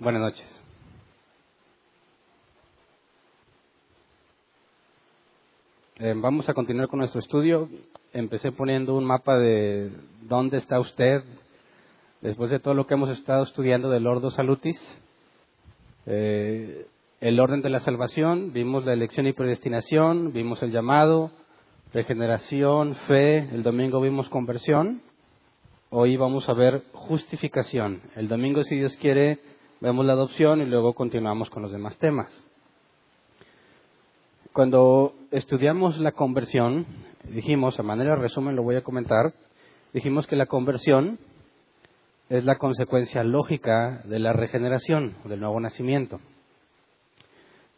Buenas noches. Eh, vamos a continuar con nuestro estudio. Empecé poniendo un mapa de dónde está usted después de todo lo que hemos estado estudiando del Ordo Salutis. Eh, el orden de la salvación, vimos la elección y predestinación, vimos el llamado, regeneración, fe, el domingo vimos conversión, hoy vamos a ver justificación. El domingo, si Dios quiere, vemos la adopción y luego continuamos con los demás temas. Cuando estudiamos la conversión, dijimos, a manera de resumen lo voy a comentar, dijimos que la conversión es la consecuencia lógica de la regeneración, del nuevo nacimiento.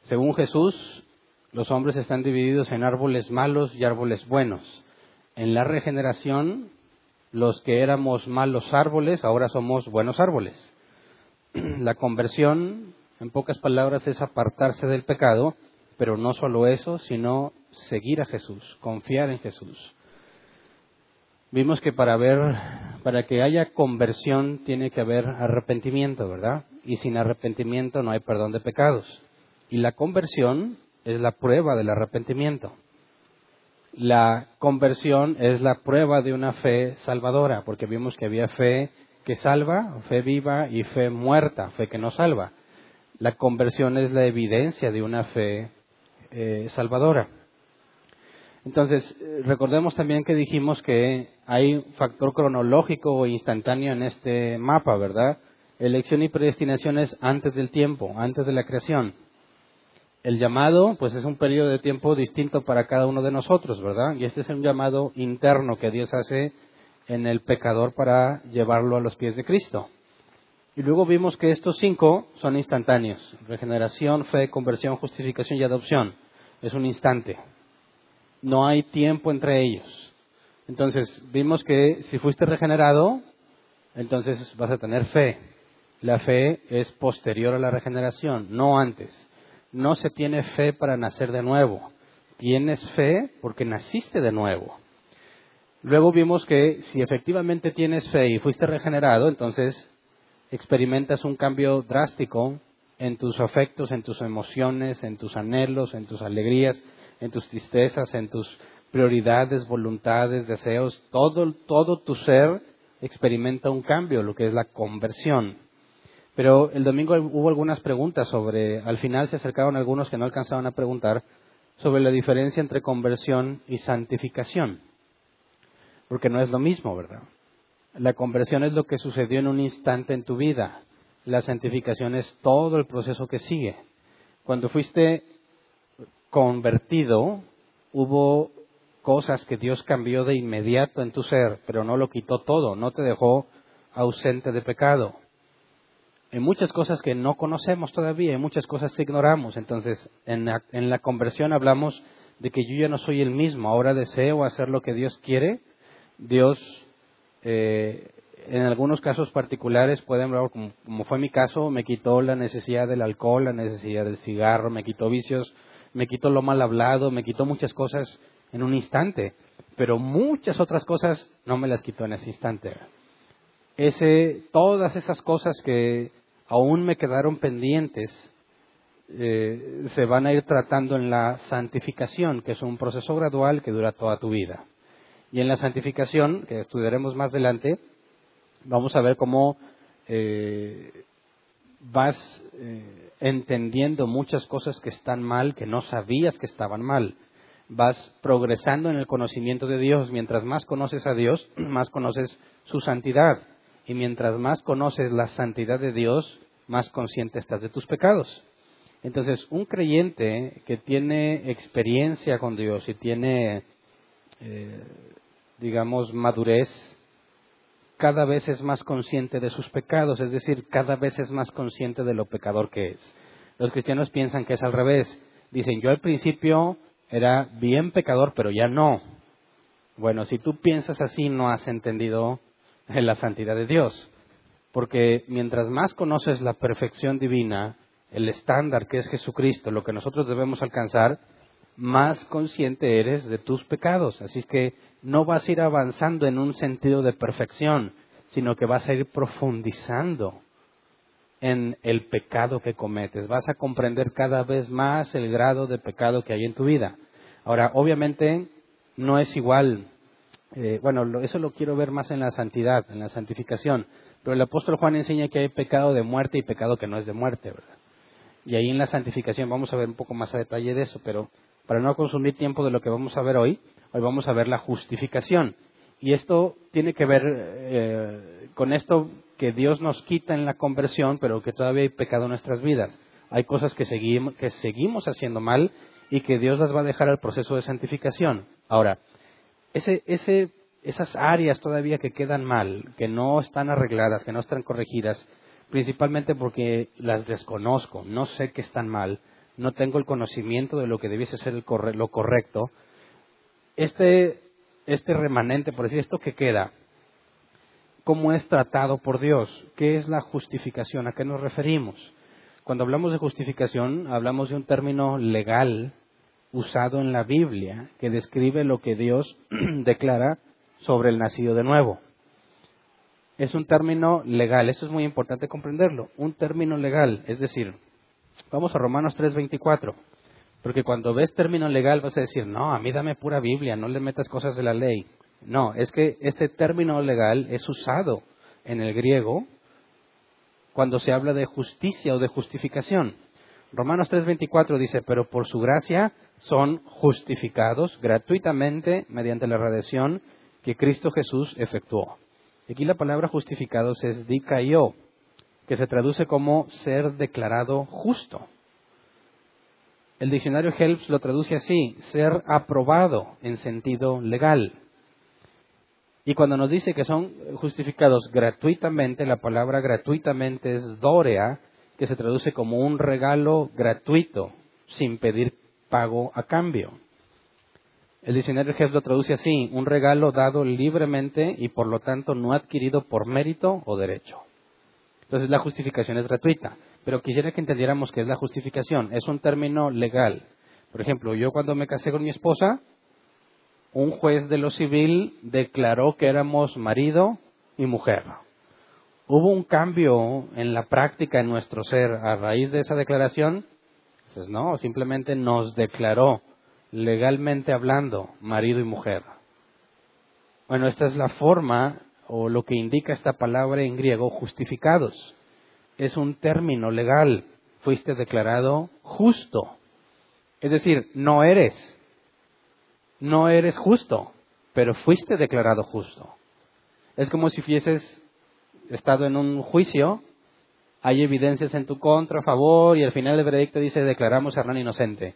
Según Jesús, los hombres están divididos en árboles malos y árboles buenos. En la regeneración, los que éramos malos árboles, ahora somos buenos árboles. La conversión, en pocas palabras, es apartarse del pecado, pero no solo eso, sino seguir a Jesús, confiar en Jesús. Vimos que para ver, para que haya conversión tiene que haber arrepentimiento, ¿verdad? Y sin arrepentimiento no hay perdón de pecados. Y la conversión es la prueba del arrepentimiento. La conversión es la prueba de una fe salvadora, porque vimos que había fe que salva, fe viva y fe muerta, fe que no salva. La conversión es la evidencia de una fe eh, salvadora. Entonces, recordemos también que dijimos que hay un factor cronológico o instantáneo en este mapa, ¿verdad? Elección y predestinación es antes del tiempo, antes de la creación. El llamado, pues es un periodo de tiempo distinto para cada uno de nosotros, ¿verdad? Y este es un llamado interno que Dios hace en el pecador para llevarlo a los pies de Cristo. Y luego vimos que estos cinco son instantáneos. Regeneración, fe, conversión, justificación y adopción. Es un instante. No hay tiempo entre ellos. Entonces, vimos que si fuiste regenerado, entonces vas a tener fe. La fe es posterior a la regeneración, no antes. No se tiene fe para nacer de nuevo. Tienes fe porque naciste de nuevo. Luego vimos que si efectivamente tienes fe y fuiste regenerado, entonces experimentas un cambio drástico en tus afectos, en tus emociones, en tus anhelos, en tus alegrías, en tus tristezas, en tus prioridades, voluntades, deseos, todo, todo tu ser experimenta un cambio, lo que es la conversión. Pero el domingo hubo algunas preguntas sobre, al final se acercaron algunos que no alcanzaban a preguntar sobre la diferencia entre conversión y santificación porque no es lo mismo, ¿verdad? La conversión es lo que sucedió en un instante en tu vida. La santificación es todo el proceso que sigue. Cuando fuiste convertido, hubo cosas que Dios cambió de inmediato en tu ser, pero no lo quitó todo, no te dejó ausente de pecado. Hay muchas cosas que no conocemos todavía, hay muchas cosas que ignoramos. Entonces, en la, en la conversión hablamos de que yo ya no soy el mismo, ahora deseo hacer lo que Dios quiere Dios, eh, en algunos casos particulares, pueden ver, como, como, fue mi caso, me quitó la necesidad del alcohol, la necesidad del cigarro, me quitó vicios, me quitó lo mal hablado, me quitó muchas cosas en un instante, pero muchas otras cosas no me las quitó en ese instante. Ese, todas esas cosas que aún me quedaron pendientes, eh, se van a ir tratando en la santificación, que es un proceso gradual que dura toda tu vida. Y en la santificación, que estudiaremos más adelante, vamos a ver cómo eh, vas eh, entendiendo muchas cosas que están mal, que no sabías que estaban mal. Vas progresando en el conocimiento de Dios. Mientras más conoces a Dios, más conoces su santidad. Y mientras más conoces la santidad de Dios, más consciente estás de tus pecados. Entonces, un creyente que tiene experiencia con Dios y tiene eh, digamos, madurez, cada vez es más consciente de sus pecados, es decir, cada vez es más consciente de lo pecador que es. Los cristianos piensan que es al revés. Dicen, yo al principio era bien pecador, pero ya no. Bueno, si tú piensas así, no has entendido la santidad de Dios. Porque mientras más conoces la perfección divina, el estándar que es Jesucristo, lo que nosotros debemos alcanzar, más consciente eres de tus pecados. Así es que no vas a ir avanzando en un sentido de perfección, sino que vas a ir profundizando en el pecado que cometes. Vas a comprender cada vez más el grado de pecado que hay en tu vida. Ahora, obviamente, no es igual. Eh, bueno, eso lo quiero ver más en la santidad, en la santificación. Pero el apóstol Juan enseña que hay pecado de muerte y pecado que no es de muerte, ¿verdad? Y ahí en la santificación vamos a ver un poco más a detalle de eso, pero para no consumir tiempo de lo que vamos a ver hoy, hoy vamos a ver la justificación. Y esto tiene que ver eh, con esto que Dios nos quita en la conversión, pero que todavía hay pecado en nuestras vidas. Hay cosas que seguimos, que seguimos haciendo mal y que Dios las va a dejar al proceso de santificación. Ahora, ese, ese, esas áreas todavía que quedan mal, que no están arregladas, que no están corregidas, principalmente porque las desconozco, no sé que están mal, no tengo el conocimiento de lo que debiese ser lo correcto, este, este remanente, por decir esto que queda, ¿cómo es tratado por Dios? ¿Qué es la justificación? ¿A qué nos referimos? Cuando hablamos de justificación, hablamos de un término legal usado en la Biblia que describe lo que Dios declara sobre el nacido de nuevo. Es un término legal, eso es muy importante comprenderlo, un término legal, es decir, Vamos a Romanos 3:24. Porque cuando ves término legal vas a decir, no, a mí dame pura Biblia, no le metas cosas de la ley. No, es que este término legal es usado en el griego cuando se habla de justicia o de justificación. Romanos 3:24 dice, pero por su gracia son justificados gratuitamente mediante la redención que Cristo Jesús efectuó. Aquí la palabra justificados es dikaio, que se traduce como ser declarado justo. El diccionario Helps lo traduce así, ser aprobado en sentido legal. Y cuando nos dice que son justificados gratuitamente, la palabra gratuitamente es dorea, que se traduce como un regalo gratuito, sin pedir pago a cambio. El diccionario Helps lo traduce así, un regalo dado libremente y por lo tanto no adquirido por mérito o derecho. Entonces la justificación es gratuita. Pero quisiera que entendiéramos qué es la justificación. Es un término legal. Por ejemplo, yo cuando me casé con mi esposa, un juez de lo civil declaró que éramos marido y mujer. ¿Hubo un cambio en la práctica en nuestro ser a raíz de esa declaración? No, simplemente nos declaró, legalmente hablando, marido y mujer. Bueno, esta es la forma o lo que indica esta palabra en griego, justificados. Es un término legal. Fuiste declarado justo. Es decir, no eres. No eres justo, pero fuiste declarado justo. Es como si hubieses estado en un juicio, hay evidencias en tu contra, a favor, y al final del veredicto dice declaramos a Hernán inocente.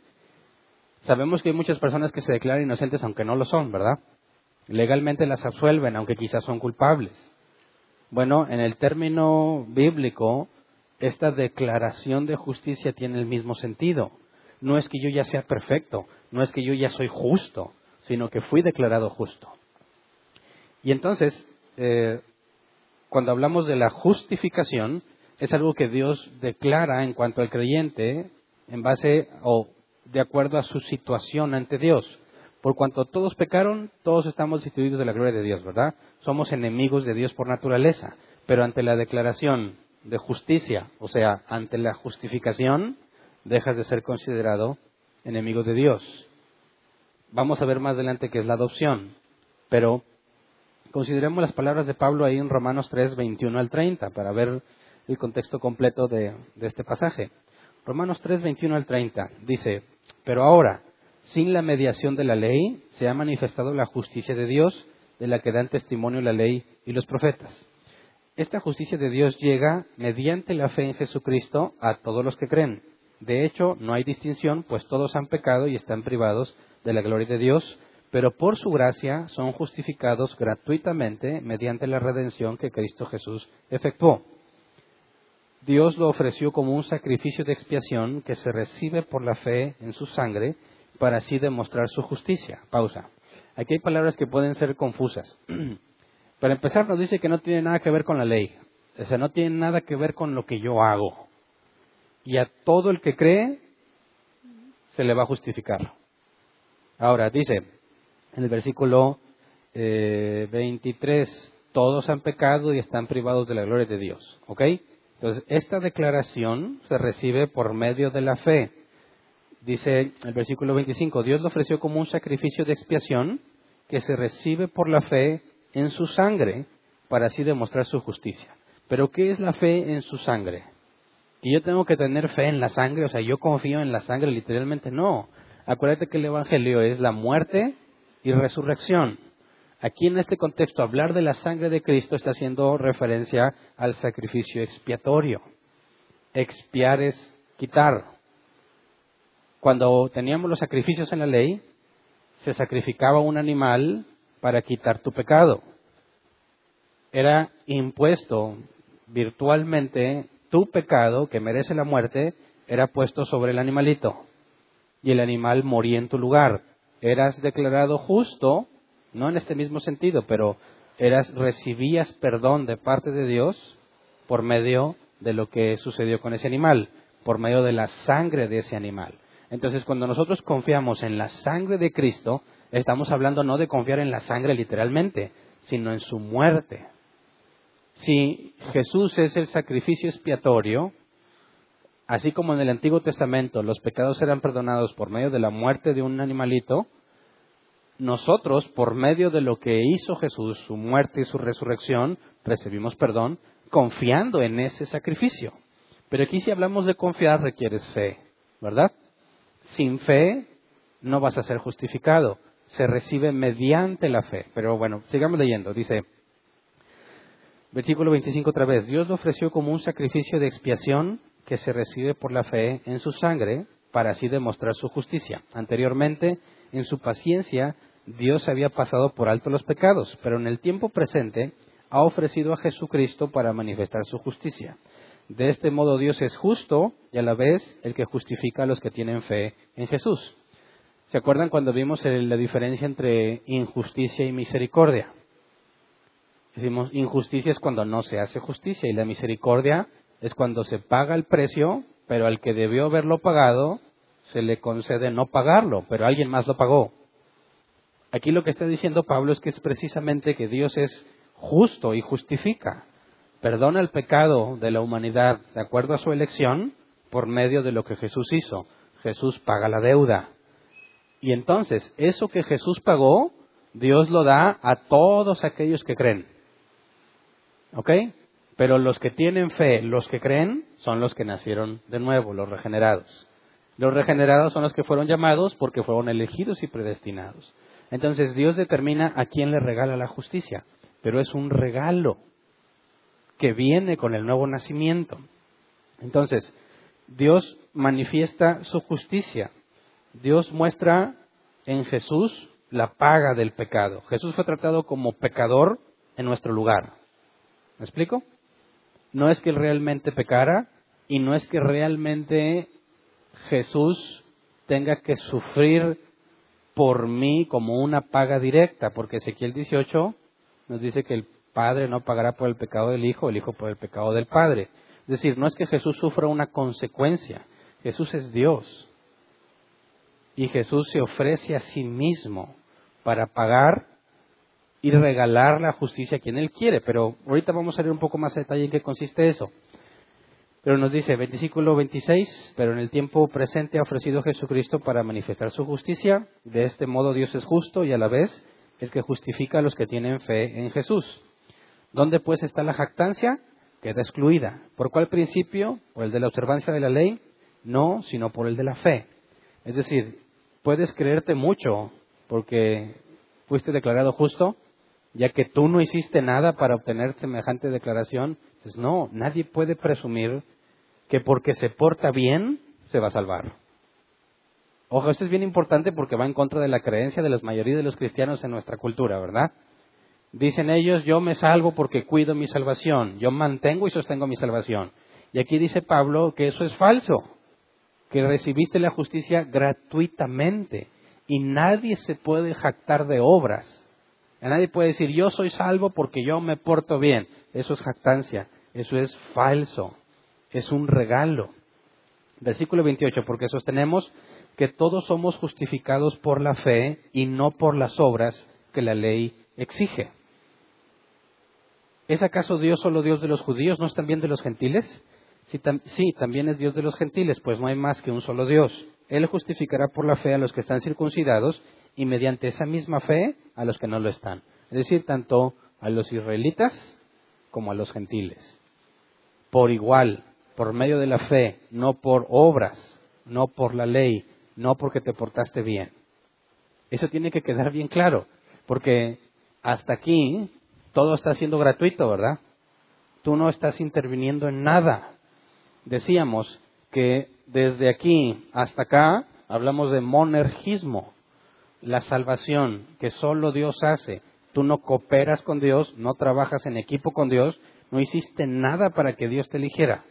Sabemos que hay muchas personas que se declaran inocentes aunque no lo son, ¿verdad? Legalmente las absuelven, aunque quizás son culpables. Bueno, en el término bíblico, esta declaración de justicia tiene el mismo sentido. No es que yo ya sea perfecto, no es que yo ya soy justo, sino que fui declarado justo. Y entonces, eh, cuando hablamos de la justificación, es algo que Dios declara en cuanto al creyente en base o de acuerdo a su situación ante Dios. Por cuanto todos pecaron, todos estamos destituidos de la gloria de Dios, ¿verdad? Somos enemigos de Dios por naturaleza, pero ante la declaración de justicia, o sea, ante la justificación, dejas de ser considerado enemigo de Dios. Vamos a ver más adelante qué es la adopción, pero consideremos las palabras de Pablo ahí en Romanos 3, 21 al 30, para ver el contexto completo de, de este pasaje. Romanos 3, 21 al 30 dice, pero ahora, sin la mediación de la ley se ha manifestado la justicia de Dios, de la que dan testimonio la ley y los profetas. Esta justicia de Dios llega mediante la fe en Jesucristo a todos los que creen. De hecho, no hay distinción, pues todos han pecado y están privados de la gloria de Dios, pero por su gracia son justificados gratuitamente mediante la redención que Cristo Jesús efectuó. Dios lo ofreció como un sacrificio de expiación que se recibe por la fe en su sangre para así demostrar su justicia. Pausa. Aquí hay palabras que pueden ser confusas. Para empezar, nos dice que no tiene nada que ver con la ley. O sea, no tiene nada que ver con lo que yo hago. Y a todo el que cree se le va a justificar. Ahora, dice en el versículo 23, eh, todos han pecado y están privados de la gloria de Dios. ¿Ok? Entonces, esta declaración se recibe por medio de la fe. Dice el versículo 25, Dios lo ofreció como un sacrificio de expiación que se recibe por la fe en su sangre para así demostrar su justicia. Pero ¿qué es la fe en su sangre? ¿Que yo tengo que tener fe en la sangre? O sea, yo confío en la sangre literalmente. No. Acuérdate que el Evangelio es la muerte y resurrección. Aquí en este contexto, hablar de la sangre de Cristo está haciendo referencia al sacrificio expiatorio. Expiar es quitar. Cuando teníamos los sacrificios en la ley, se sacrificaba un animal para quitar tu pecado. Era impuesto virtualmente tu pecado, que merece la muerte, era puesto sobre el animalito. Y el animal moría en tu lugar. Eras declarado justo no en este mismo sentido, pero eras, recibías perdón de parte de Dios por medio de lo que sucedió con ese animal, por medio de la sangre de ese animal. Entonces, cuando nosotros confiamos en la sangre de Cristo, estamos hablando no de confiar en la sangre literalmente, sino en su muerte. Si Jesús es el sacrificio expiatorio, así como en el Antiguo Testamento los pecados eran perdonados por medio de la muerte de un animalito, nosotros, por medio de lo que hizo Jesús, su muerte y su resurrección, recibimos perdón confiando en ese sacrificio. Pero aquí si hablamos de confiar requieres fe, ¿verdad? Sin fe no vas a ser justificado. Se recibe mediante la fe. Pero bueno, sigamos leyendo. Dice, versículo 25 otra vez, Dios lo ofreció como un sacrificio de expiación que se recibe por la fe en su sangre para así demostrar su justicia. Anteriormente, en su paciencia, Dios había pasado por alto los pecados, pero en el tiempo presente ha ofrecido a Jesucristo para manifestar su justicia. De este modo Dios es justo y a la vez el que justifica a los que tienen fe en Jesús. ¿Se acuerdan cuando vimos la diferencia entre injusticia y misericordia? Decimos, injusticia es cuando no se hace justicia y la misericordia es cuando se paga el precio, pero al que debió haberlo pagado se le concede no pagarlo, pero alguien más lo pagó. Aquí lo que está diciendo Pablo es que es precisamente que Dios es justo y justifica. Perdona el pecado de la humanidad de acuerdo a su elección por medio de lo que Jesús hizo. Jesús paga la deuda. Y entonces, eso que Jesús pagó, Dios lo da a todos aquellos que creen. ¿Ok? Pero los que tienen fe, los que creen, son los que nacieron de nuevo, los regenerados. Los regenerados son los que fueron llamados porque fueron elegidos y predestinados. Entonces Dios determina a quién le regala la justicia, pero es un regalo que viene con el nuevo nacimiento. Entonces, Dios manifiesta su justicia. Dios muestra en Jesús la paga del pecado. Jesús fue tratado como pecador en nuestro lugar. ¿Me explico? No es que él realmente pecara y no es que realmente Jesús tenga que sufrir por mí como una paga directa, porque Ezequiel 18 nos dice que el Padre no pagará por el pecado del Hijo, el Hijo por el pecado del Padre. Es decir, no es que Jesús sufra una consecuencia, Jesús es Dios. Y Jesús se ofrece a sí mismo para pagar y regalar la justicia a quien Él quiere. Pero ahorita vamos a ver un poco más a detalle en qué consiste eso. Pero nos dice, versículo 26, pero en el tiempo presente ha ofrecido Jesucristo para manifestar su justicia. De este modo Dios es justo y a la vez el que justifica a los que tienen fe en Jesús. ¿Dónde pues está la jactancia? Queda excluida. ¿Por cuál principio? ¿Por el de la observancia de la ley? No, sino por el de la fe. Es decir, puedes creerte mucho porque fuiste declarado justo, ya que tú no hiciste nada para obtener semejante declaración, no, nadie puede presumir que porque se porta bien se va a salvar. Ojo, esto es bien importante porque va en contra de la creencia de la mayoría de los cristianos en nuestra cultura, ¿verdad? Dicen ellos, yo me salvo porque cuido mi salvación, yo mantengo y sostengo mi salvación. Y aquí dice Pablo que eso es falso, que recibiste la justicia gratuitamente y nadie se puede jactar de obras. nadie puede decir, yo soy salvo porque yo me porto bien. Eso es jactancia, eso es falso, es un regalo. Versículo 28, porque sostenemos que todos somos justificados por la fe y no por las obras que la ley exige. ¿Es acaso Dios solo Dios de los judíos? ¿No es también de los gentiles? Sí, también es Dios de los gentiles, pues no hay más que un solo Dios. Él justificará por la fe a los que están circuncidados y mediante esa misma fe a los que no lo están. Es decir, tanto a los israelitas como a los gentiles. Por igual, por medio de la fe, no por obras, no por la ley, no porque te portaste bien. Eso tiene que quedar bien claro, porque hasta aquí todo está siendo gratuito, ¿verdad? Tú no estás interviniendo en nada decíamos que desde aquí hasta acá hablamos de monergismo, la salvación que solo Dios hace. Tú no cooperas con Dios, no trabajas en equipo con Dios, no hiciste nada para que Dios te eligiera.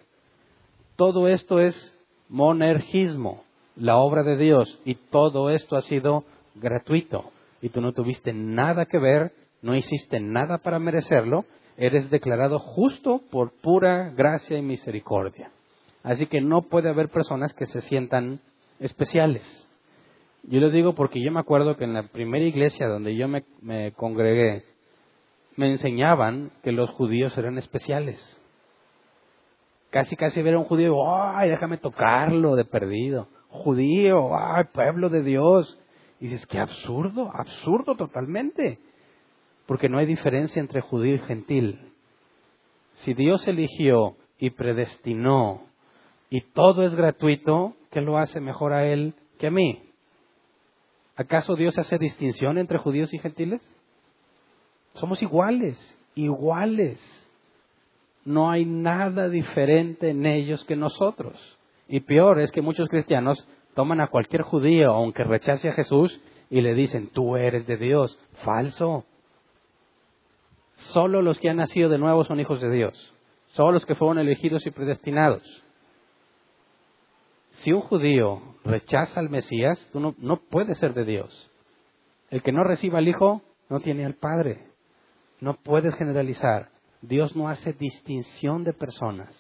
Todo esto es monergismo, la obra de Dios, y todo esto ha sido gratuito. Y tú no tuviste nada que ver, no hiciste nada para merecerlo, eres declarado justo por pura gracia y misericordia. Así que no puede haber personas que se sientan especiales. Yo lo digo porque yo me acuerdo que en la primera iglesia donde yo me, congregué, me enseñaban que los judíos eran especiales. Casi, casi ver a un judío, ay, déjame tocarlo de perdido. Judío, ay, pueblo de Dios. Y dices, qué absurdo, absurdo totalmente. Porque no hay diferencia entre judío y gentil. Si Dios eligió y predestinó y todo es gratuito, ¿qué lo hace mejor a él que a mí? ¿Acaso Dios hace distinción entre judíos y gentiles? Somos iguales, iguales. No hay nada diferente en ellos que nosotros. Y peor es que muchos cristianos toman a cualquier judío, aunque rechace a Jesús, y le dicen, tú eres de Dios. Falso. Solo los que han nacido de nuevo son hijos de Dios. Solo los que fueron elegidos y predestinados si un judío rechaza al Mesías, tú no, no puedes ser de Dios. El que no reciba al Hijo no tiene al Padre. No puedes generalizar. Dios no hace distinción de personas.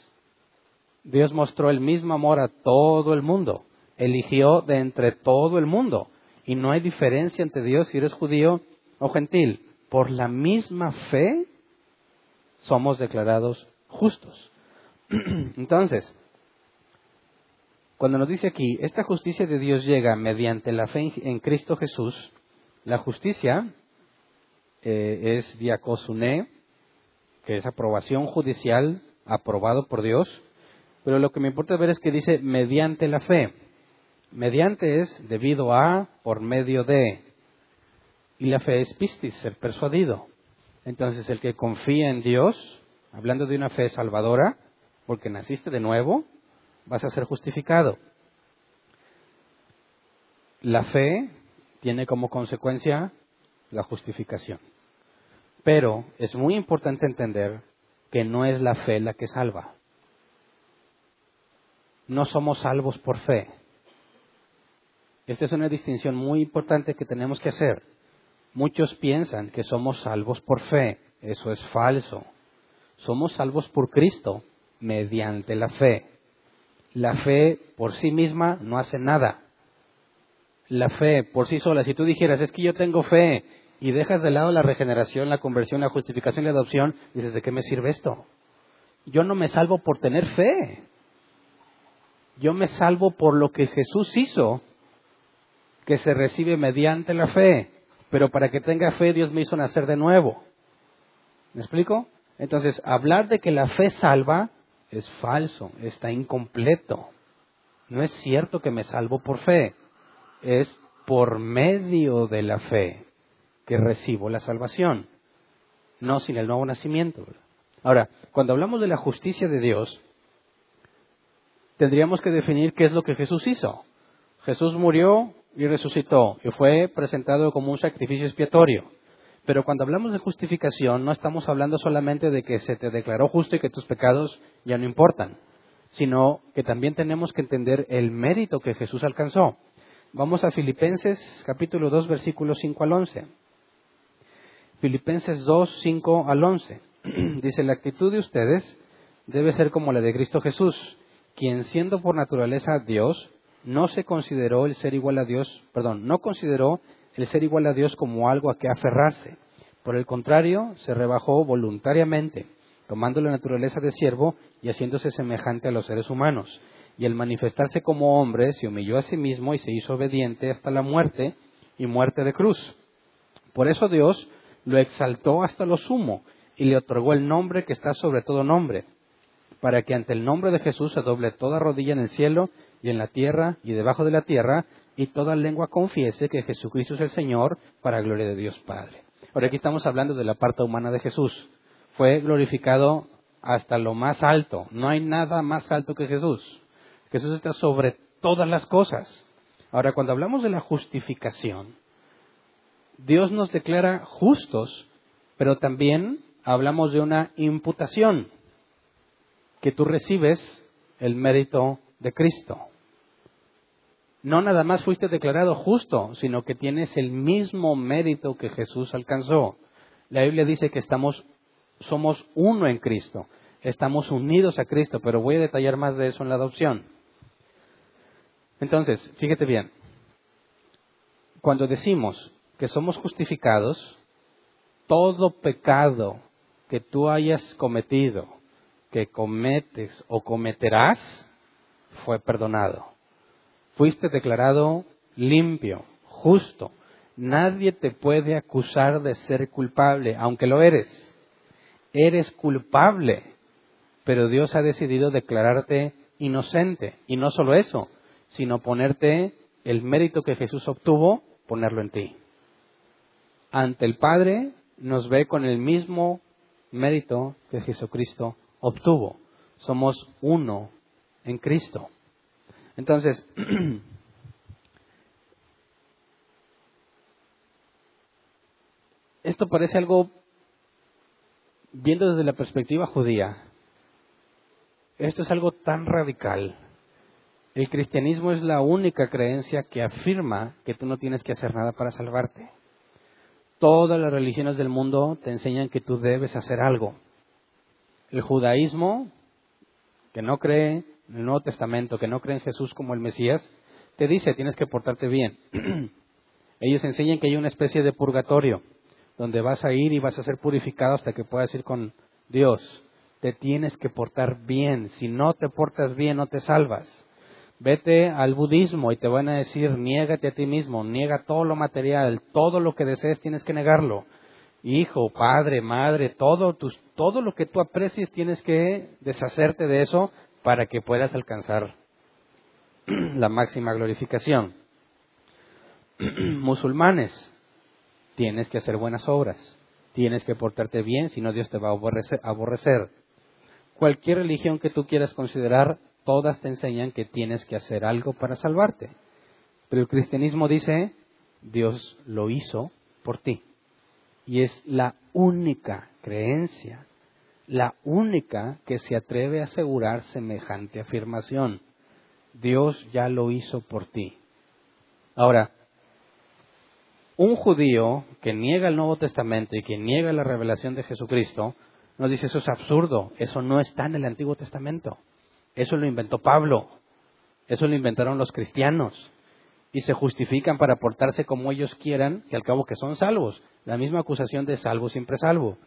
Dios mostró el mismo amor a todo el mundo. Eligió de entre todo el mundo. Y no hay diferencia entre Dios si eres judío o gentil. Por la misma fe somos declarados justos. Entonces, cuando nos dice aquí, esta justicia de Dios llega mediante la fe en Cristo Jesús, la justicia eh, es diacosuné, que es aprobación judicial, aprobado por Dios, pero lo que me importa ver es que dice mediante la fe. Mediante es debido a, por medio de. Y la fe es pistis, ser persuadido. Entonces, el que confía en Dios, hablando de una fe salvadora, porque naciste de nuevo, vas a ser justificado. La fe tiene como consecuencia la justificación. Pero es muy importante entender que no es la fe la que salva. No somos salvos por fe. Esta es una distinción muy importante que tenemos que hacer. Muchos piensan que somos salvos por fe. Eso es falso. Somos salvos por Cristo mediante la fe la fe por sí misma no hace nada. La fe por sí sola, si tú dijeras, es que yo tengo fe y dejas de lado la regeneración, la conversión, la justificación y la adopción, dices, ¿de qué me sirve esto? Yo no me salvo por tener fe. Yo me salvo por lo que Jesús hizo, que se recibe mediante la fe. Pero para que tenga fe, Dios me hizo nacer de nuevo. ¿Me explico? Entonces, hablar de que la fe salva es falso, está incompleto. No es cierto que me salvo por fe, es por medio de la fe que recibo la salvación, no sin el nuevo nacimiento. Ahora, cuando hablamos de la justicia de Dios, tendríamos que definir qué es lo que Jesús hizo, Jesús murió y resucitó y fue presentado como un sacrificio expiatorio. Pero cuando hablamos de justificación no estamos hablando solamente de que se te declaró justo y que tus pecados ya no importan, sino que también tenemos que entender el mérito que Jesús alcanzó. Vamos a Filipenses capítulo 2 versículos 5 al 11. Filipenses 2, 5 al 11. Dice, la actitud de ustedes debe ser como la de Cristo Jesús, quien siendo por naturaleza Dios, no se consideró el ser igual a Dios, perdón, no consideró el ser igual a Dios como algo a que aferrarse. Por el contrario, se rebajó voluntariamente, tomando la naturaleza de siervo y haciéndose semejante a los seres humanos. Y al manifestarse como hombre, se humilló a sí mismo y se hizo obediente hasta la muerte y muerte de cruz. Por eso Dios lo exaltó hasta lo sumo y le otorgó el nombre que está sobre todo nombre, para que ante el nombre de Jesús se doble toda rodilla en el cielo y en la tierra y debajo de la tierra, y toda lengua confiese que Jesucristo es el Señor para gloria de Dios Padre. Ahora aquí estamos hablando de la parte humana de Jesús. Fue glorificado hasta lo más alto. No hay nada más alto que Jesús. Jesús está sobre todas las cosas. Ahora, cuando hablamos de la justificación, Dios nos declara justos, pero también hablamos de una imputación, que tú recibes el mérito de Cristo. No nada más fuiste declarado justo, sino que tienes el mismo mérito que Jesús alcanzó. La Biblia dice que estamos, somos uno en Cristo, estamos unidos a Cristo, pero voy a detallar más de eso en la adopción. Entonces, fíjate bien, cuando decimos que somos justificados, todo pecado que tú hayas cometido, que cometes o cometerás, fue perdonado. Fuiste declarado limpio, justo. Nadie te puede acusar de ser culpable, aunque lo eres. Eres culpable, pero Dios ha decidido declararte inocente. Y no solo eso, sino ponerte el mérito que Jesús obtuvo, ponerlo en ti ante el Padre nos ve con el mismo mérito que Jesucristo obtuvo. Somos uno en Cristo. Entonces, esto parece algo, viendo desde la perspectiva judía, esto es algo tan radical. El cristianismo es la única creencia que afirma que tú no tienes que hacer nada para salvarte. Todas las religiones del mundo te enseñan que tú debes hacer algo. El judaísmo, que no cree en el Nuevo Testamento, que no cree en Jesús como el Mesías, te dice tienes que portarte bien. Ellos enseñan que hay una especie de purgatorio, donde vas a ir y vas a ser purificado hasta que puedas ir con Dios. Te tienes que portar bien. Si no te portas bien, no te salvas. Vete al budismo y te van a decir, niégate a ti mismo, niega todo lo material, todo lo que desees tienes que negarlo. Hijo, padre, madre, todo, todo lo que tú aprecies tienes que deshacerte de eso para que puedas alcanzar la máxima glorificación. Musulmanes, tienes que hacer buenas obras, tienes que portarte bien, si no Dios te va a aborrecer. Cualquier religión que tú quieras considerar todas te enseñan que tienes que hacer algo para salvarte. Pero el cristianismo dice, Dios lo hizo por ti. Y es la única creencia, la única que se atreve a asegurar semejante afirmación. Dios ya lo hizo por ti. Ahora, un judío que niega el Nuevo Testamento y que niega la revelación de Jesucristo, nos dice eso es absurdo, eso no está en el Antiguo Testamento. Eso lo inventó Pablo. Eso lo inventaron los cristianos. Y se justifican para portarse como ellos quieran y al cabo que son salvos. La misma acusación de salvo siempre salvo.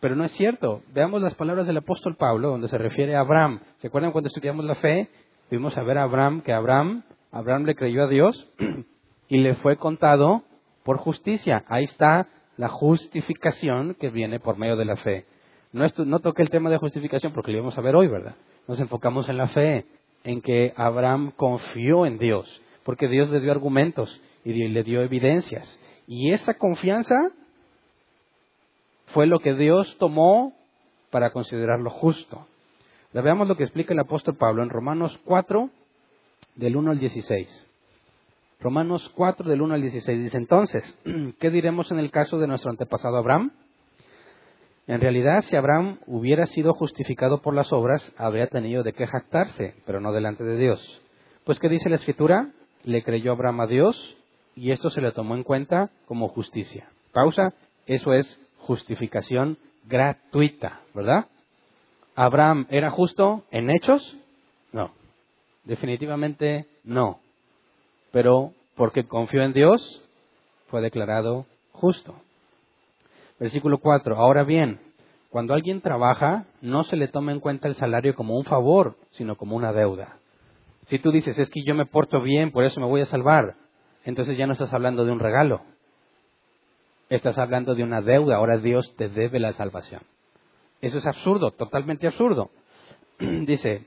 Pero no es cierto. Veamos las palabras del apóstol Pablo, donde se refiere a Abraham. ¿Se acuerdan cuando estudiamos la fe? Vimos a ver a Abraham que Abraham, Abraham le creyó a Dios y le fue contado por justicia. Ahí está la justificación que viene por medio de la fe. No, no toqué el tema de justificación porque lo íbamos a ver hoy, ¿verdad? nos enfocamos en la fe, en que Abraham confió en Dios, porque Dios le dio argumentos y le dio evidencias. Y esa confianza fue lo que Dios tomó para considerarlo justo. veamos lo que explica el apóstol Pablo en Romanos 4, del 1 al 16. Romanos 4 del 1 al 16 dice entonces, ¿qué diremos en el caso de nuestro antepasado Abraham? En realidad, si Abraham hubiera sido justificado por las obras, habría tenido de qué jactarse, pero no delante de Dios. Pues, ¿qué dice la Escritura? Le creyó Abraham a Dios y esto se le tomó en cuenta como justicia. Pausa, eso es justificación gratuita, ¿verdad? ¿Abraham era justo en hechos? No, definitivamente no. Pero porque confió en Dios, fue declarado justo. Versículo 4. Ahora bien, cuando alguien trabaja, no se le toma en cuenta el salario como un favor, sino como una deuda. Si tú dices, es que yo me porto bien, por eso me voy a salvar, entonces ya no estás hablando de un regalo. Estás hablando de una deuda. Ahora Dios te debe la salvación. Eso es absurdo, totalmente absurdo. Dice,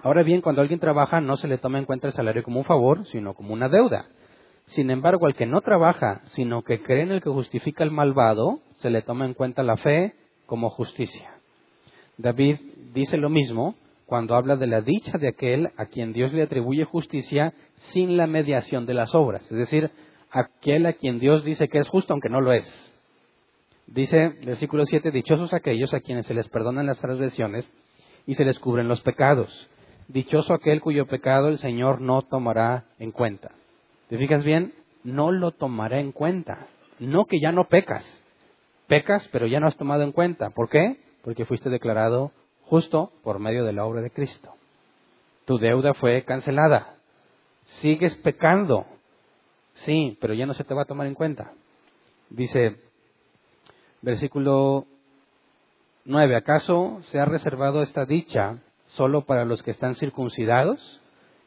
ahora bien, cuando alguien trabaja, no se le toma en cuenta el salario como un favor, sino como una deuda. Sin embargo, al que no trabaja, sino que cree en el que justifica el malvado, se le toma en cuenta la fe como justicia. David dice lo mismo cuando habla de la dicha de aquel a quien Dios le atribuye justicia sin la mediación de las obras, es decir, aquel a quien Dios dice que es justo aunque no lo es. Dice, versículo 7, dichosos aquellos a quienes se les perdonan las transgresiones y se les cubren los pecados. Dichoso aquel cuyo pecado el Señor no tomará en cuenta. ¿Te fijas bien? No lo tomará en cuenta. No que ya no pecas. Pecas, pero ya no has tomado en cuenta. ¿Por qué? Porque fuiste declarado justo por medio de la obra de Cristo. Tu deuda fue cancelada. Sigues pecando. Sí, pero ya no se te va a tomar en cuenta. Dice, versículo 9, ¿acaso se ha reservado esta dicha solo para los que están circuncidados?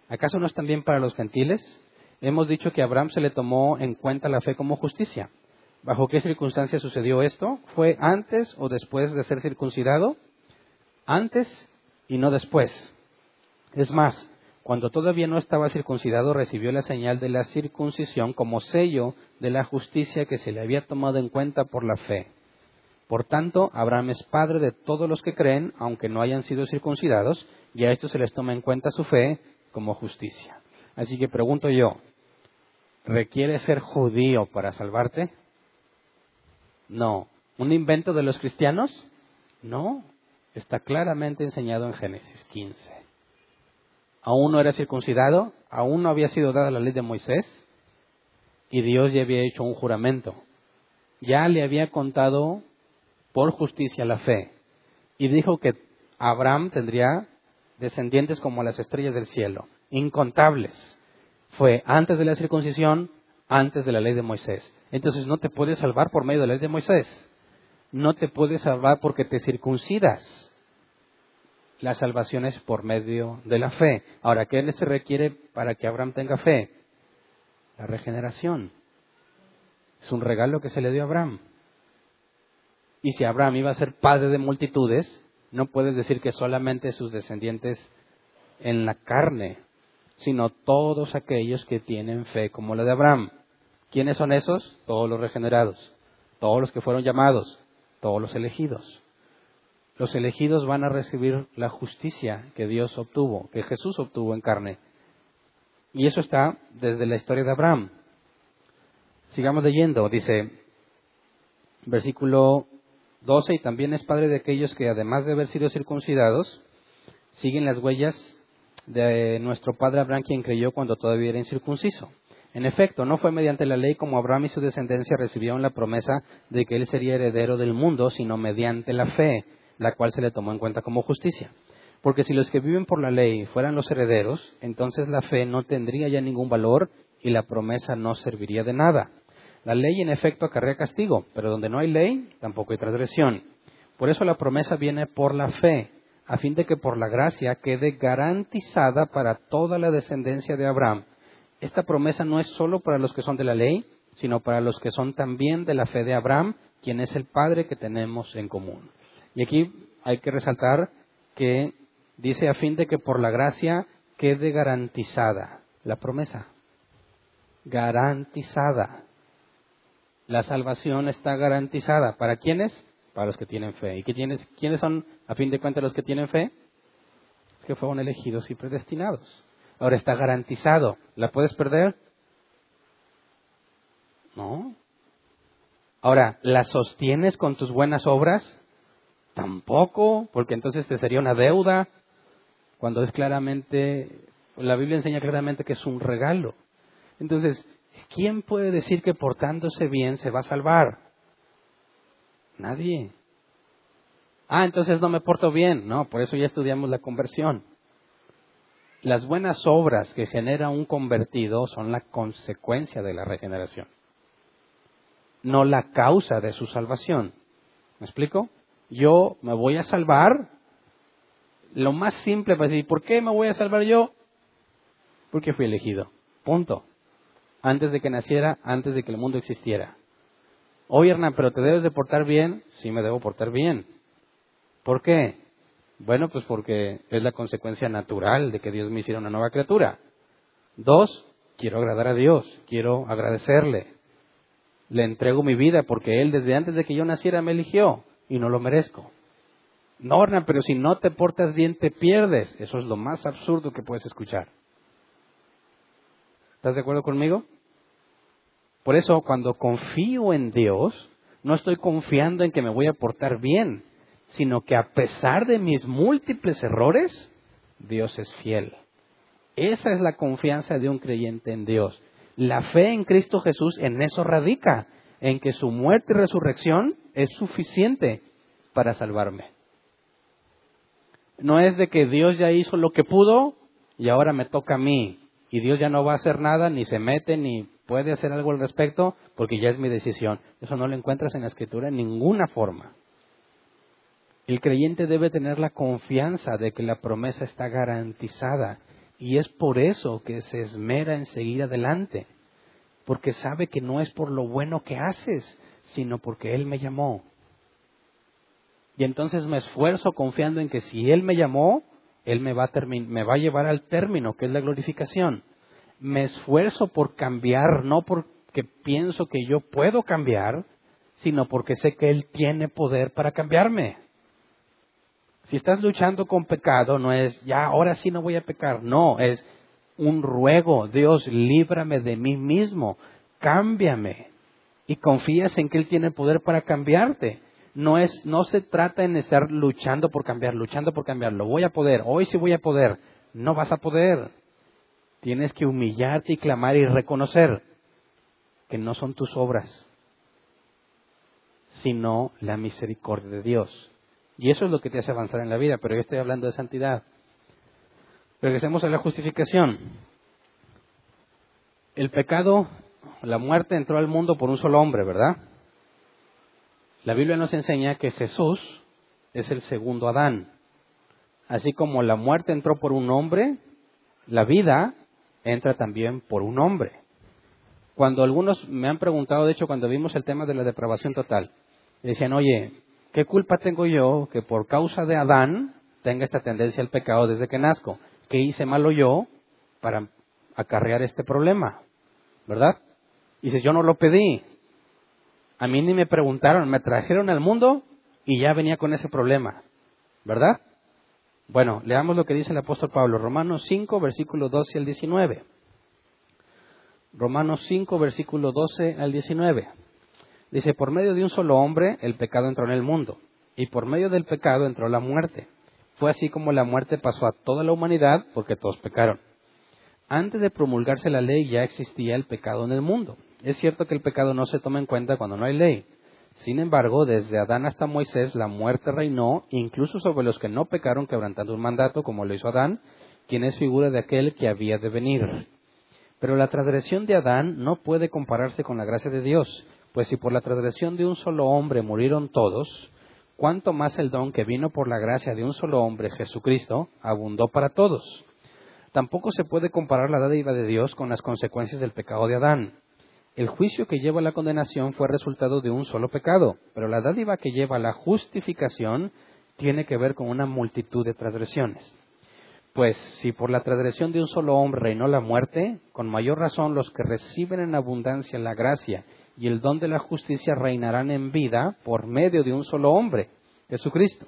¿Acaso no es también para los gentiles? hemos dicho que a Abraham se le tomó en cuenta la fe como justicia. ¿Bajo qué circunstancia sucedió esto? ¿Fue antes o después de ser circuncidado? Antes y no después. Es más, cuando todavía no estaba circuncidado recibió la señal de la circuncisión como sello de la justicia que se le había tomado en cuenta por la fe. Por tanto, Abraham es padre de todos los que creen, aunque no hayan sido circuncidados, y a esto se les toma en cuenta su fe como justicia. Así que pregunto yo, ¿requiere ser judío para salvarte? No. ¿Un invento de los cristianos? No. Está claramente enseñado en Génesis 15. Aún no era circuncidado, aún no había sido dada la ley de Moisés y Dios ya había hecho un juramento. Ya le había contado por justicia la fe y dijo que Abraham tendría descendientes como las estrellas del cielo incontables. Fue antes de la circuncisión, antes de la ley de Moisés. Entonces no te puedes salvar por medio de la ley de Moisés. No te puedes salvar porque te circuncidas. La salvación es por medio de la fe. Ahora, ¿qué se requiere para que Abraham tenga fe? La regeneración. Es un regalo que se le dio a Abraham. Y si Abraham iba a ser padre de multitudes, no puedes decir que solamente sus descendientes en la carne sino todos aquellos que tienen fe como la de Abraham. ¿Quiénes son esos? Todos los regenerados, todos los que fueron llamados, todos los elegidos. Los elegidos van a recibir la justicia que Dios obtuvo, que Jesús obtuvo en carne. Y eso está desde la historia de Abraham. Sigamos leyendo, dice versículo 12, y también es padre de aquellos que además de haber sido circuncidados, siguen las huellas de nuestro padre Abraham quien creyó cuando todavía era incircunciso. En efecto, no fue mediante la ley como Abraham y su descendencia recibieron la promesa de que él sería heredero del mundo, sino mediante la fe, la cual se le tomó en cuenta como justicia. Porque si los que viven por la ley fueran los herederos, entonces la fe no tendría ya ningún valor y la promesa no serviría de nada. La ley en efecto acarrea castigo, pero donde no hay ley, tampoco hay transgresión. Por eso la promesa viene por la fe, a fin de que por la gracia quede garantizada para toda la descendencia de Abraham. Esta promesa no es solo para los que son de la ley, sino para los que son también de la fe de Abraham, quien es el Padre que tenemos en común. Y aquí hay que resaltar que dice a fin de que por la gracia quede garantizada la promesa. Garantizada. La salvación está garantizada. ¿Para quiénes? Para los que tienen fe. ¿Y quiénes son a fin de cuentas los que tienen fe, que fueron elegidos y predestinados. ahora está garantizado. ¿La puedes perder? No. Ahora, ¿la sostienes con tus buenas obras? Tampoco, porque entonces te sería una deuda, cuando es claramente, la Biblia enseña claramente que es un regalo. Entonces, ¿quién puede decir que portándose bien se va a salvar? Nadie. Ah, entonces no me porto bien. No, por eso ya estudiamos la conversión. Las buenas obras que genera un convertido son la consecuencia de la regeneración, no la causa de su salvación. ¿Me explico? Yo me voy a salvar. Lo más simple para decir, ¿por qué me voy a salvar yo? Porque fui elegido. Punto. Antes de que naciera, antes de que el mundo existiera. Oye, Hernán, pero te debes de portar bien. Sí, me debo portar bien. ¿Por qué? Bueno, pues porque es la consecuencia natural de que Dios me hiciera una nueva criatura. Dos, quiero agradar a Dios, quiero agradecerle. Le entrego mi vida porque Él desde antes de que yo naciera me eligió y no lo merezco. No, Hernán, pero si no te portas bien te pierdes. Eso es lo más absurdo que puedes escuchar. ¿Estás de acuerdo conmigo? Por eso cuando confío en Dios, no estoy confiando en que me voy a portar bien, sino que a pesar de mis múltiples errores, Dios es fiel. Esa es la confianza de un creyente en Dios. La fe en Cristo Jesús en eso radica, en que su muerte y resurrección es suficiente para salvarme. No es de que Dios ya hizo lo que pudo y ahora me toca a mí y Dios ya no va a hacer nada, ni se mete, ni puede hacer algo al respecto, porque ya es mi decisión. Eso no lo encuentras en la escritura en ninguna forma. El creyente debe tener la confianza de que la promesa está garantizada y es por eso que se esmera en seguir adelante, porque sabe que no es por lo bueno que haces, sino porque Él me llamó. Y entonces me esfuerzo confiando en que si Él me llamó, Él me va, a me va a llevar al término, que es la glorificación. Me esfuerzo por cambiar, no porque pienso que yo puedo cambiar, sino porque sé que Él tiene poder para cambiarme. Si estás luchando con pecado, no es, ya, ahora sí no voy a pecar. No, es un ruego. Dios, líbrame de mí mismo. Cámbiame. Y confías en que Él tiene poder para cambiarte. No, es, no se trata en estar luchando por cambiar, luchando por cambiar. Lo voy a poder. Hoy sí voy a poder. No vas a poder. Tienes que humillarte y clamar y reconocer que no son tus obras, sino la misericordia de Dios. Y eso es lo que te hace avanzar en la vida, pero yo estoy hablando de santidad. Regresemos a la justificación. El pecado, la muerte entró al mundo por un solo hombre, ¿verdad? La Biblia nos enseña que Jesús es el segundo Adán. Así como la muerte entró por un hombre, la vida entra también por un hombre. Cuando algunos me han preguntado, de hecho, cuando vimos el tema de la depravación total, decían, oye, ¿Qué culpa tengo yo que por causa de Adán tenga esta tendencia al pecado desde que nazco? ¿Qué hice malo yo para acarrear este problema? ¿Verdad? Y dice, yo no lo pedí. A mí ni me preguntaron, me trajeron al mundo y ya venía con ese problema. ¿Verdad? Bueno, leamos lo que dice el apóstol Pablo, Romanos 5, versículo 12 al 19. Romanos 5, versículo 12 al 19. Dice, por medio de un solo hombre el pecado entró en el mundo, y por medio del pecado entró la muerte. Fue así como la muerte pasó a toda la humanidad, porque todos pecaron. Antes de promulgarse la ley ya existía el pecado en el mundo. Es cierto que el pecado no se toma en cuenta cuando no hay ley. Sin embargo, desde Adán hasta Moisés la muerte reinó, incluso sobre los que no pecaron quebrantando un mandato, como lo hizo Adán, quien es figura de aquel que había de venir. Pero la transgresión de Adán no puede compararse con la gracia de Dios, pues si por la transgresión de un solo hombre murieron todos, cuánto más el don que vino por la gracia de un solo hombre, Jesucristo, abundó para todos. Tampoco se puede comparar la dádiva de Dios con las consecuencias del pecado de Adán. El juicio que lleva la condenación fue resultado de un solo pecado, pero la dádiva que lleva la justificación tiene que ver con una multitud de transgresiones. Pues si por la transgresión de un solo hombre reinó la muerte, con mayor razón los que reciben en abundancia la gracia y el don de la justicia reinarán en vida por medio de un solo hombre, Jesucristo.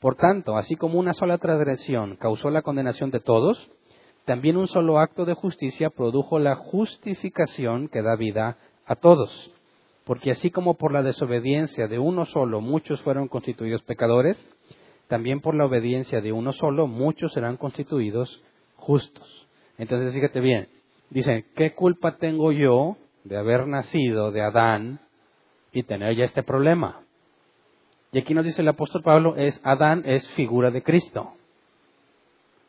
Por tanto, así como una sola transgresión causó la condenación de todos, también un solo acto de justicia produjo la justificación que da vida a todos. Porque así como por la desobediencia de uno solo muchos fueron constituidos pecadores, también por la obediencia de uno solo muchos serán constituidos justos. Entonces fíjate bien, dice, ¿qué culpa tengo yo de haber nacido de Adán y tener ya este problema? Y aquí nos dice el apóstol Pablo, es Adán es figura de Cristo.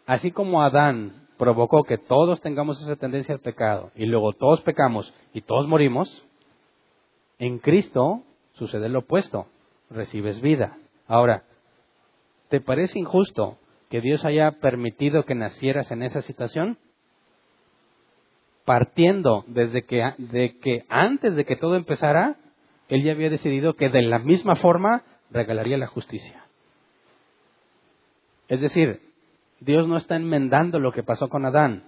Así como Adán provocó que todos tengamos esa tendencia al pecado y luego todos pecamos y todos morimos, en Cristo sucede lo opuesto, recibes vida. Ahora, ¿te parece injusto que Dios haya permitido que nacieras en esa situación? Partiendo desde que, de que antes de que todo empezara, Él ya había decidido que de la misma forma regalaría la justicia. Es decir, Dios no está enmendando lo que pasó con Adán.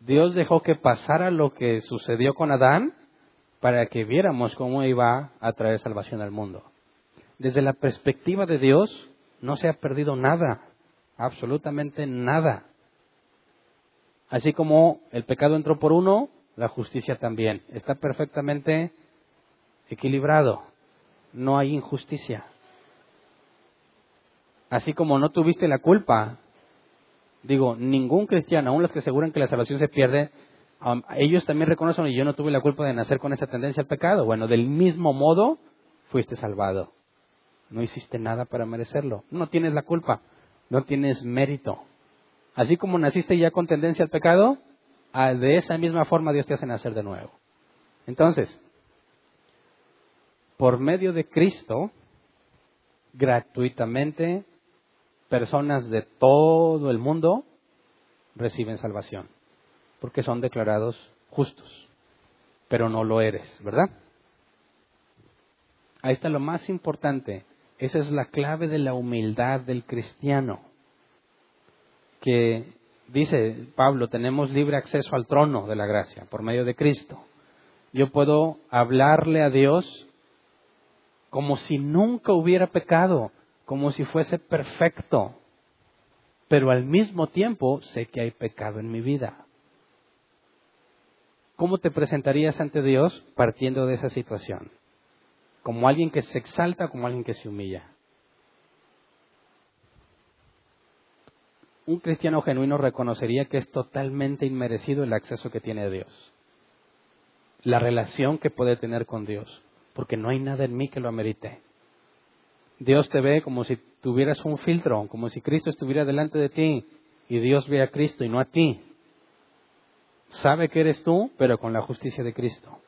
Dios dejó que pasara lo que sucedió con Adán para que viéramos cómo iba a traer salvación al mundo. Desde la perspectiva de Dios, no se ha perdido nada, absolutamente nada. Así como el pecado entró por uno, la justicia también. Está perfectamente equilibrado. No hay injusticia. Así como no tuviste la culpa Digo, ningún cristiano, aun los que aseguran que la salvación se pierde, ellos también reconocen y yo no tuve la culpa de nacer con esa tendencia al pecado. Bueno, del mismo modo fuiste salvado. No hiciste nada para merecerlo. No tienes la culpa, no tienes mérito. Así como naciste ya con tendencia al pecado, de esa misma forma Dios te hace nacer de nuevo. Entonces, por medio de Cristo, gratuitamente personas de todo el mundo reciben salvación, porque son declarados justos, pero no lo eres, ¿verdad? Ahí está lo más importante, esa es la clave de la humildad del cristiano, que dice Pablo, tenemos libre acceso al trono de la gracia por medio de Cristo. Yo puedo hablarle a Dios como si nunca hubiera pecado, como si fuese perfecto, pero al mismo tiempo sé que hay pecado en mi vida. ¿Cómo te presentarías ante Dios partiendo de esa situación? ¿Como alguien que se exalta o como alguien que se humilla? Un cristiano genuino reconocería que es totalmente inmerecido el acceso que tiene a Dios, la relación que puede tener con Dios, porque no hay nada en mí que lo amerite. Dios te ve como si tuvieras un filtro, como si Cristo estuviera delante de ti y Dios ve a Cristo y no a ti. Sabe que eres tú, pero con la justicia de Cristo.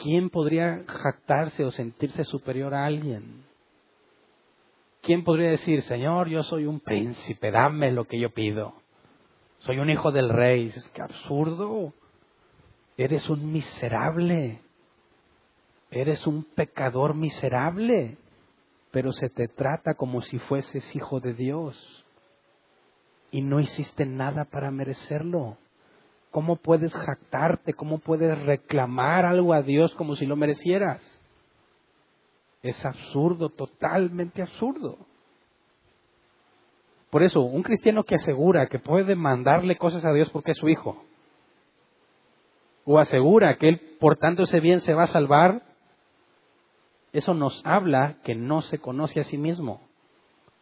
¿Quién podría jactarse o sentirse superior a alguien? ¿Quién podría decir, Señor, yo soy un príncipe, dame lo que yo pido? Soy un hijo del rey. Es que absurdo. Eres un miserable. Eres un pecador miserable pero se te trata como si fueses hijo de Dios y no hiciste nada para merecerlo. ¿Cómo puedes jactarte? ¿Cómo puedes reclamar algo a Dios como si lo merecieras? Es absurdo, totalmente absurdo. Por eso, un cristiano que asegura que puede mandarle cosas a Dios porque es su hijo, o asegura que él portándose bien se va a salvar, eso nos habla que no se conoce a sí mismo,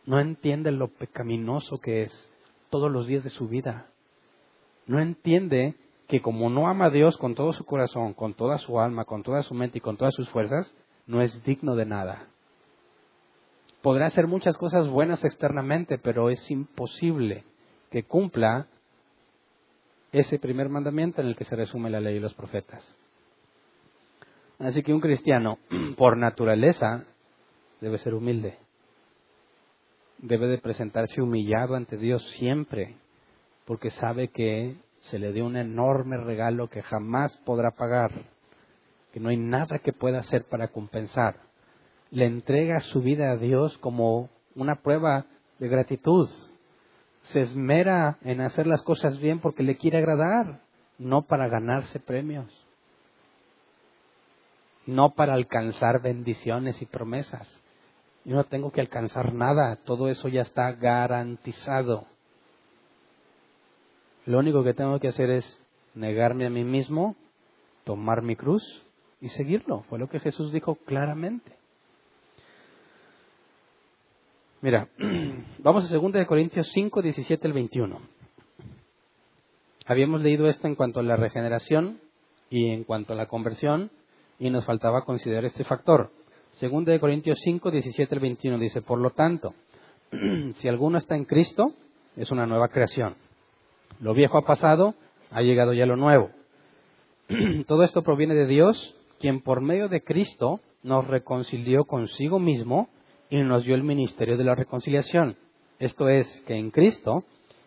no entiende lo pecaminoso que es todos los días de su vida, no entiende que como no ama a Dios con todo su corazón, con toda su alma, con toda su mente y con todas sus fuerzas, no es digno de nada. Podrá hacer muchas cosas buenas externamente, pero es imposible que cumpla ese primer mandamiento en el que se resume la ley y los profetas. Así que un cristiano, por naturaleza, debe ser humilde. Debe de presentarse humillado ante Dios siempre, porque sabe que se le dio un enorme regalo que jamás podrá pagar, que no hay nada que pueda hacer para compensar. Le entrega su vida a Dios como una prueba de gratitud. Se esmera en hacer las cosas bien porque le quiere agradar, no para ganarse premios no para alcanzar bendiciones y promesas. Yo no tengo que alcanzar nada, todo eso ya está garantizado. Lo único que tengo que hacer es negarme a mí mismo, tomar mi cruz y seguirlo. Fue lo que Jesús dijo claramente. Mira, vamos a 2 Corintios 5, 17 al 21. Habíamos leído esto en cuanto a la regeneración y en cuanto a la conversión y nos faltaba considerar este factor. 2 Corintios 5, 17 al 21 dice, por lo tanto, si alguno está en Cristo, es una nueva creación. Lo viejo ha pasado, ha llegado ya lo nuevo. Todo esto proviene de Dios, quien por medio de Cristo nos reconcilió consigo mismo y nos dio el ministerio de la reconciliación. Esto es, que en Cristo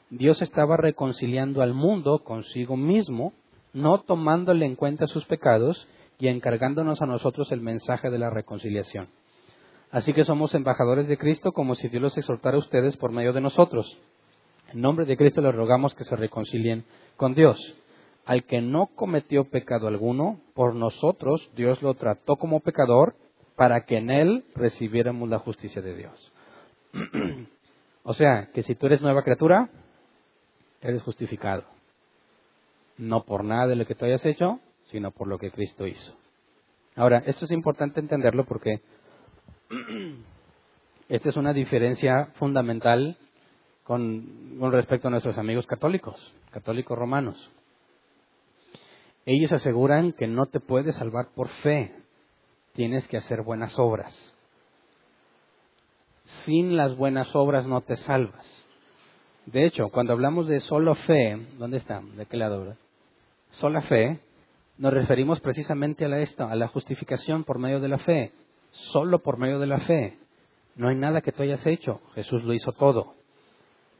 Dios estaba reconciliando al mundo consigo mismo, no tomándole en cuenta sus pecados y encargándonos a nosotros el mensaje de la reconciliación. Así que somos embajadores de Cristo como si Dios los exhortara a ustedes por medio de nosotros. En nombre de Cristo les rogamos que se reconcilien con Dios. Al que no cometió pecado alguno, por nosotros Dios lo trató como pecador para que en Él recibiéramos la justicia de Dios. o sea, que si tú eres nueva criatura, eres justificado. No por nada de lo que tú hayas hecho, sino por lo que Cristo hizo. Ahora, esto es importante entenderlo porque esta es una diferencia fundamental con, respecto a nuestros amigos católicos, católicos romanos. Ellos aseguran que no te puedes salvar por fe, tienes que hacer buenas obras. Sin las buenas obras no te salvas. De hecho, cuando hablamos de solo fe, ¿dónde está? ¿De qué lado? Sola fe, nos referimos precisamente a, la, esta, a la justificación por medio de la fe. Solo por medio de la fe. No hay nada que tú hayas hecho. Jesús lo hizo todo.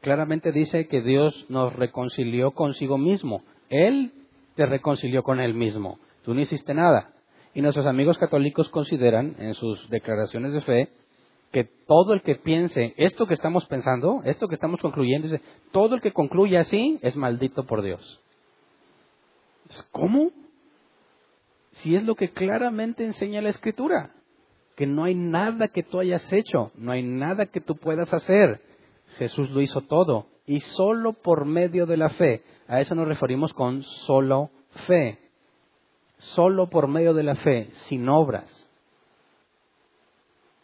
Claramente dice que Dios nos reconcilió consigo mismo. Él te reconcilió con Él mismo. Tú no hiciste nada. Y nuestros amigos católicos consideran en sus declaraciones de fe que todo el que piense esto que estamos pensando, esto que estamos concluyendo, todo el que concluye así es maldito por Dios. ¿Cómo? Si es lo que claramente enseña la Escritura, que no hay nada que tú hayas hecho, no hay nada que tú puedas hacer. Jesús lo hizo todo y solo por medio de la fe. A eso nos referimos con solo fe solo por medio de la fe, sin obras.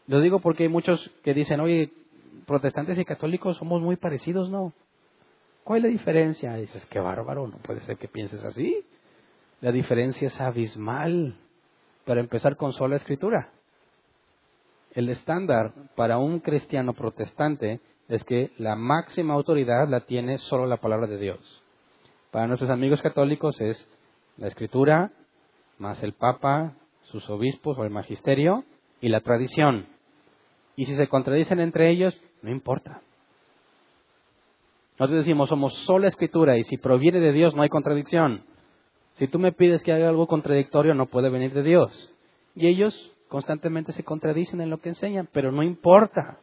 Lo digo porque hay muchos que dicen, oye, protestantes y católicos somos muy parecidos, ¿no? ¿Cuál es la diferencia? dices, qué bárbaro, no puede ser que pienses así. La diferencia es abismal. Para empezar con sola escritura. El estándar para un cristiano protestante es que la máxima autoridad la tiene solo la palabra de Dios. Para nuestros amigos católicos es la escritura, más el Papa, sus obispos o el magisterio y la tradición. Y si se contradicen entre ellos, no importa. Nosotros decimos, somos sola escritura y si proviene de Dios no hay contradicción. Si tú me pides que haga algo contradictorio, no puede venir de Dios. Y ellos constantemente se contradicen en lo que enseñan, pero no importa.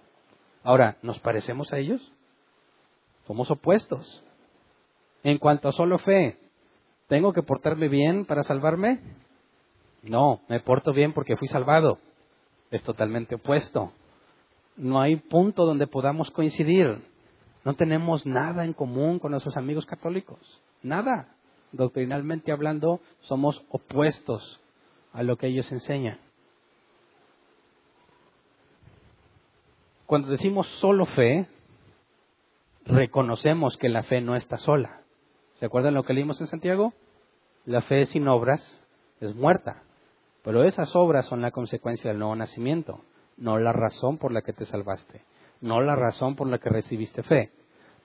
Ahora, ¿nos parecemos a ellos? Somos opuestos. En cuanto a solo fe, ¿tengo que portarme bien para salvarme? No, me porto bien porque fui salvado. Es totalmente opuesto. No hay punto donde podamos coincidir. No tenemos nada en común con nuestros amigos católicos. Nada. Doctrinalmente hablando, somos opuestos a lo que ellos enseñan. Cuando decimos solo fe, reconocemos que la fe no está sola. ¿Se acuerdan lo que leímos en Santiago? La fe sin obras es muerta. Pero esas obras son la consecuencia del nuevo nacimiento, no la razón por la que te salvaste, no la razón por la que recibiste fe.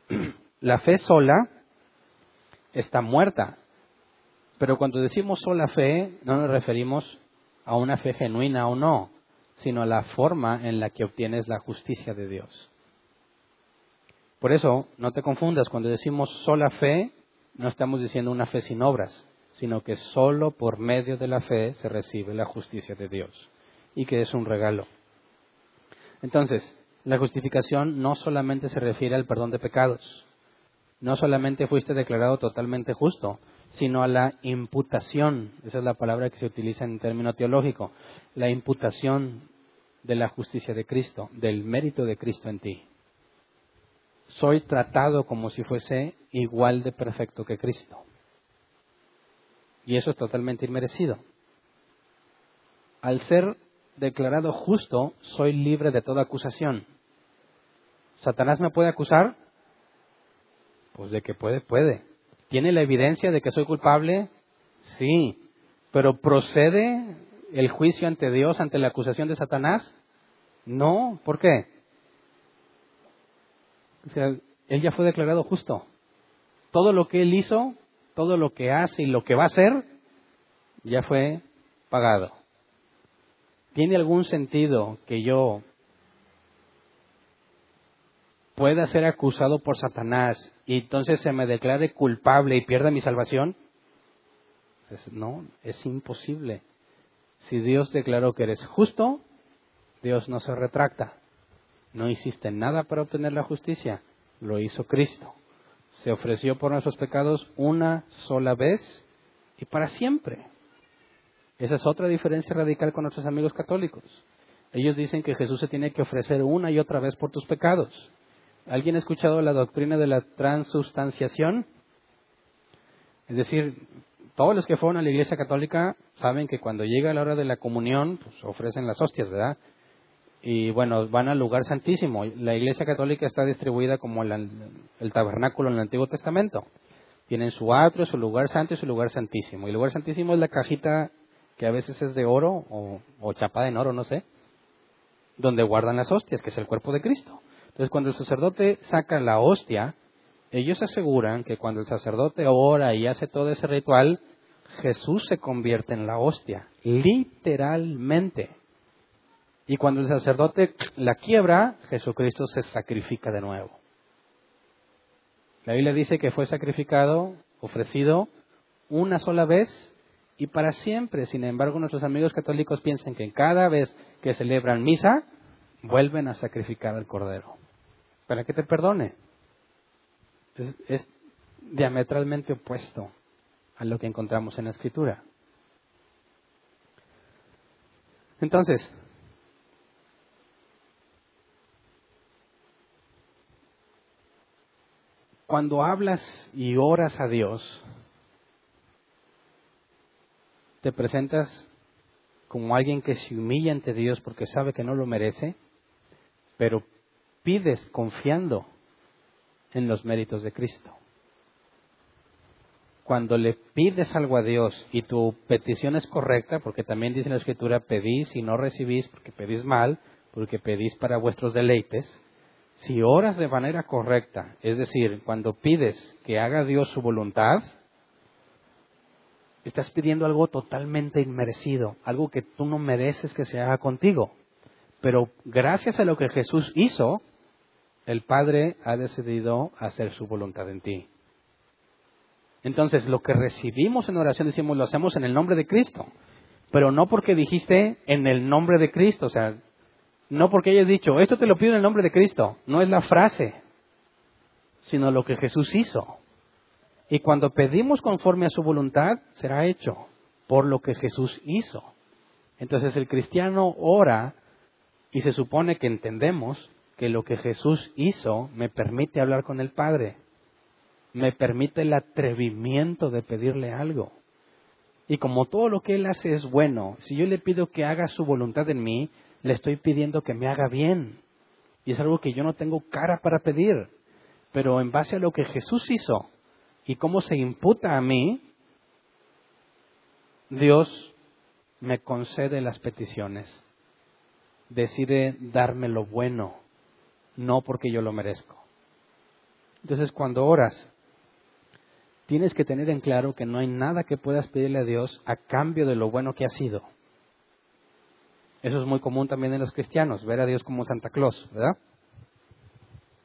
La fe sola está muerta, pero cuando decimos sola fe no nos referimos a una fe genuina o no, sino a la forma en la que obtienes la justicia de Dios. Por eso, no te confundas, cuando decimos sola fe, no estamos diciendo una fe sin obras, sino que solo por medio de la fe se recibe la justicia de Dios y que es un regalo. Entonces, la justificación no solamente se refiere al perdón de pecados, no solamente fuiste declarado totalmente justo, sino a la imputación, esa es la palabra que se utiliza en término teológico, la imputación de la justicia de Cristo, del mérito de Cristo en ti. soy tratado como si fuese igual de perfecto que Cristo. Y eso es totalmente inmerecido. Al ser declarado justo, soy libre de toda acusación. ¿Satanás me puede acusar? Pues de que puede, puede. ¿Tiene la evidencia de que soy culpable? Sí. ¿Pero procede el juicio ante Dios ante la acusación de Satanás? No. ¿Por qué? O sea, él ya fue declarado justo. Todo lo que él hizo, todo lo que hace y lo que va a hacer, ya fue pagado. ¿Tiene algún sentido que yo pueda ser acusado por Satanás y entonces se me declare culpable y pierda mi salvación? no, es imposible. Si Dios declaró que eres justo, Dios no se retracta. No hiciste nada para obtener la justicia, lo hizo Cristo. Se ofreció por nuestros pecados una sola vez y para siempre. Esa es otra diferencia radical con nuestros amigos católicos. Ellos dicen que Jesús se tiene que ofrecer una y otra vez por tus pecados. ¿Alguien ha escuchado la doctrina de la transustanciación? Es decir, todos los que fueron a la iglesia católica saben que cuando llega la hora de la comunión, pues ofrecen las hostias, ¿verdad? y bueno, van al lugar santísimo. La Iglesia Católica está distribuida como el, tabernáculo en el Antiguo Testamento. Tienen su atrio, su lugar santo y su lugar santísimo. Y el lugar santísimo es la cajita que a veces es de oro o, o chapada en oro, no sé, donde guardan las hostias, que es el cuerpo de Cristo. Entonces, cuando el sacerdote saca la hostia, ellos aseguran que cuando el sacerdote ora y hace todo ese ritual, Jesús se convierte en la hostia, literalmente. Y cuando el sacerdote la quiebra, Jesucristo se sacrifica de nuevo. La Biblia dice que fue sacrificado, ofrecido una sola vez y para siempre. Sin embargo, nuestros amigos católicos piensan que cada vez que celebran misa, vuelven a sacrificar al Cordero. Para que te perdone. Es, es diametralmente opuesto a lo que encontramos en la Escritura. Entonces, Cuando hablas y oras a Dios, te presentas como alguien que se humilla ante Dios porque sabe que no lo merece, pero pides confiando en los méritos de Cristo. Cuando le pides algo a Dios y tu petición es correcta, porque también dice en la Escritura, pedís y no recibís porque pedís mal, porque pedís para vuestros deleites, si oras de manera correcta, es decir, cuando pides que haga Dios su voluntad, estás pidiendo algo totalmente inmerecido, algo que tú no mereces que se haga contigo. Pero gracias a lo que Jesús hizo, el Padre ha decidido hacer su voluntad en ti. Entonces, lo que recibimos en oración, decimos, lo hacemos en el nombre de Cristo. Pero no porque dijiste en el nombre de Cristo, o sea, no porque hayas dicho, esto te lo pido en el nombre de Cristo. No es la frase, sino lo que Jesús hizo. Y cuando pedimos conforme a su voluntad, será hecho por lo que Jesús hizo. Entonces el cristiano ora y se supone que entendemos que lo que Jesús hizo me permite hablar con el Padre, me permite el atrevimiento de pedirle algo. Y como todo lo que Él hace es bueno, si yo le pido que haga su voluntad en mí, le estoy pidiendo que me haga bien. Y es algo que yo no tengo cara para pedir. Pero en base a lo que Jesús hizo y cómo se imputa a mí, Dios me concede las peticiones. Decide darme lo bueno, no porque yo lo merezco. Entonces cuando oras, tienes que tener en claro que no hay nada que puedas pedirle a Dios a cambio de lo bueno que ha sido. Eso es muy común también en los cristianos, ver a Dios como Santa Claus, ¿verdad?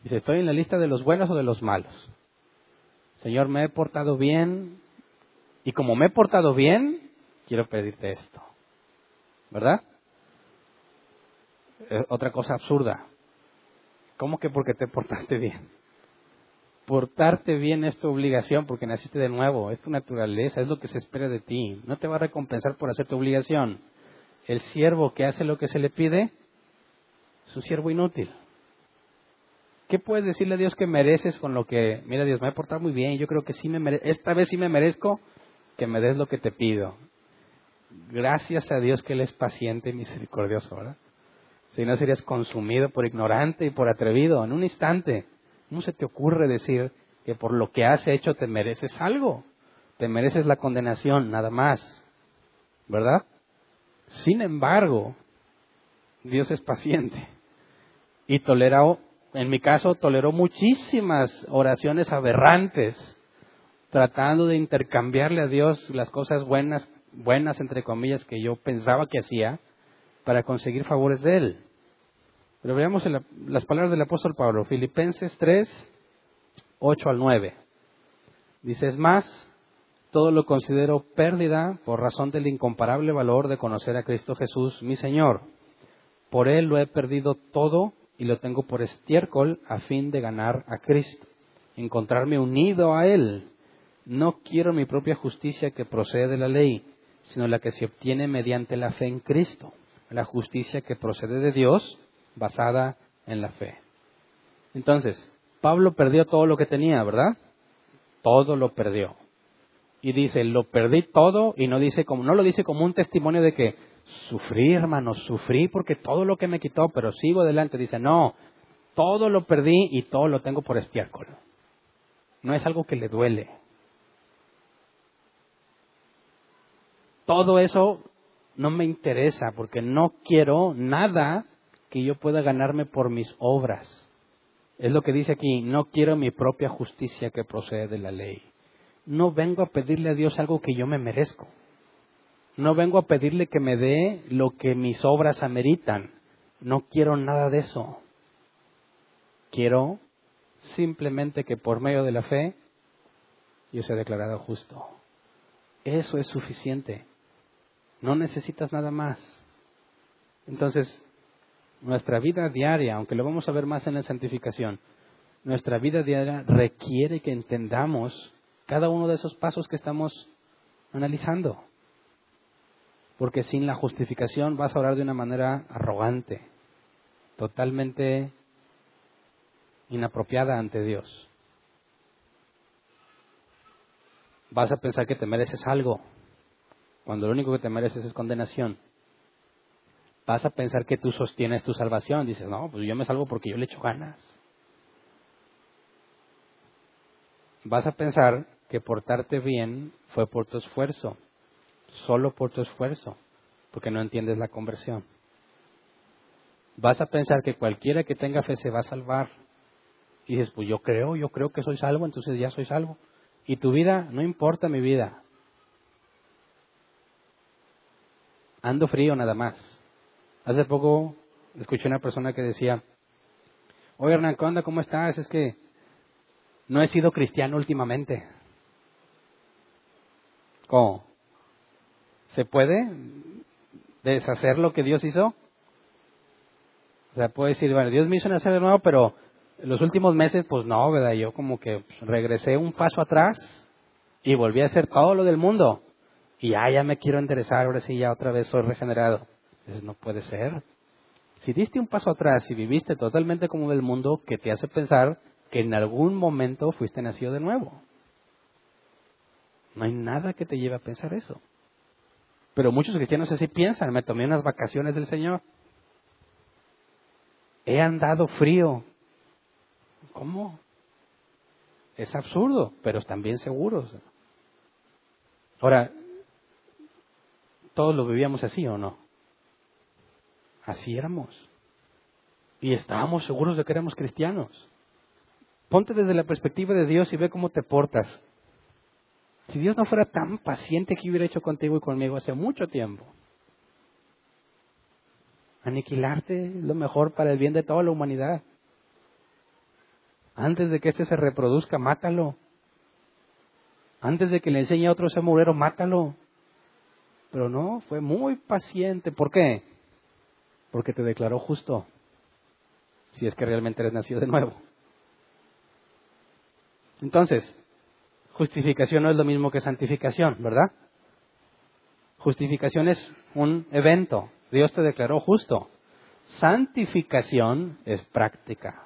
Dice, estoy en la lista de los buenos o de los malos. Señor, me he portado bien y como me he portado bien, quiero pedirte esto. ¿Verdad? Eh, otra cosa absurda. ¿Cómo que porque te portaste bien? Portarte bien es tu obligación porque naciste de nuevo, es tu naturaleza, es lo que se espera de ti. No te va a recompensar por hacer tu obligación el siervo que hace lo que se le pide es un siervo inútil, ¿Qué puedes decirle a Dios que mereces con lo que, mira Dios, me he portado muy bien, yo creo que sí me mere esta vez sí me merezco que me des lo que te pido? Gracias a Dios que Él es paciente y misericordioso, ¿verdad? Si no serías consumido por ignorante y por atrevido en un instante. ¿Cómo se te ocurre decir que por lo que has hecho te mereces algo? Te mereces la condenación, nada más. ¿Verdad? Sin embargo, Dios es paciente y toleró, en mi caso, toleró muchísimas oraciones aberrantes, tratando de intercambiarle a Dios las cosas buenas, buenas entre comillas, que yo pensaba que hacía, para conseguir favores de Él. Pero veamos las palabras del apóstol Pablo, Filipenses 3, 8 al 9. Dice, es más, todo lo considero pérdida por razón del incomparable valor de conocer a Cristo Jesús, mi Señor. Por Él lo he perdido todo y lo tengo por estiércol a fin de ganar a Cristo, encontrarme unido a Él. No quiero mi propia justicia que procede de la ley, sino la que se obtiene mediante la fe en Cristo la justicia que procede de Dios basada en la fe. Entonces, Pablo perdió todo lo que tenía, ¿verdad? Todo lo perdió. Y dice, lo perdí todo y no dice como no lo dice como un testimonio de que sufrí, hermano, sufrí porque todo lo que me quitó, pero sigo adelante. Dice, no, todo lo perdí y todo lo tengo por estiércol. No es algo que le duele. Todo eso no me interesa porque no quiero nada que yo pueda ganarme por mis obras. Es lo que dice aquí, no quiero mi propia justicia que procede de la ley. No vengo a pedirle a Dios algo que yo me merezco. No vengo a pedirle que me dé lo que mis obras ameritan. No quiero nada de eso. Quiero simplemente que por medio de la fe yo sea declarado justo. Eso es suficiente. No necesitas nada más. Entonces, nuestra vida diaria, aunque lo vamos a ver más en la santificación, nuestra vida diaria requiere que entendamos cada uno de esos pasos que estamos analizando. Porque sin la justificación vas a orar de una manera arrogante, totalmente inapropiada ante Dios. Vas a pensar que te mereces algo cuando lo único que te mereces es condenación, vas a pensar que tú sostienes tu salvación. Dices, no, pues yo me salvo porque yo le echo ganas. Vas a pensar que portarte bien fue por tu esfuerzo, solo por tu esfuerzo, porque no entiendes la conversión. Vas a pensar que cualquiera que tenga fe se va a salvar. Y dices, pues yo creo, yo creo que soy salvo, entonces ya soy salvo. Y tu vida, no importa mi vida, ando frío nada más. Hace poco escuché una persona que decía, oye Hernán, ¿qué ¿Cómo estás? Es que no he sido cristiano últimamente. ¿Cómo? ¿Se puede deshacer lo que Dios hizo? O sea, puede decir, bueno, Dios me hizo nacer de nuevo, pero en los últimos meses, pues no, ¿verdad? Yo como que regresé un paso atrás y volví a hacer todo lo del mundo y ya, ya me quiero enderezar, ahora sí ya otra vez soy regenerado. No puede ser. Si diste un paso atrás y viviste totalmente como del mundo, que te hace pensar que en algún momento fuiste nacido de nuevo. No hay nada que te lleve a pensar eso. Pero muchos cristianos así piensan, me tomé unas vacaciones del Señor. He andado frío. ¿Cómo? Es absurdo, pero están bien seguros. Ahora, todos lo vivíamos así o no. Así éramos. Y estábamos seguros de que éramos cristianos. Ponte desde la perspectiva de Dios y ve cómo te portas. Si Dios no fuera tan paciente que hubiera hecho contigo y conmigo hace mucho tiempo. Aniquilarte lo mejor para el bien de toda la humanidad. Antes de que éste se reproduzca, mátalo. Antes de que le enseñe a otro ese murero, mátalo. Pero no, fue muy paciente. ¿Por qué? Porque te declaró justo. Si es que realmente eres nacido de nuevo. Entonces, justificación no es lo mismo que santificación, ¿verdad? Justificación es un evento. Dios te declaró justo. Santificación es práctica.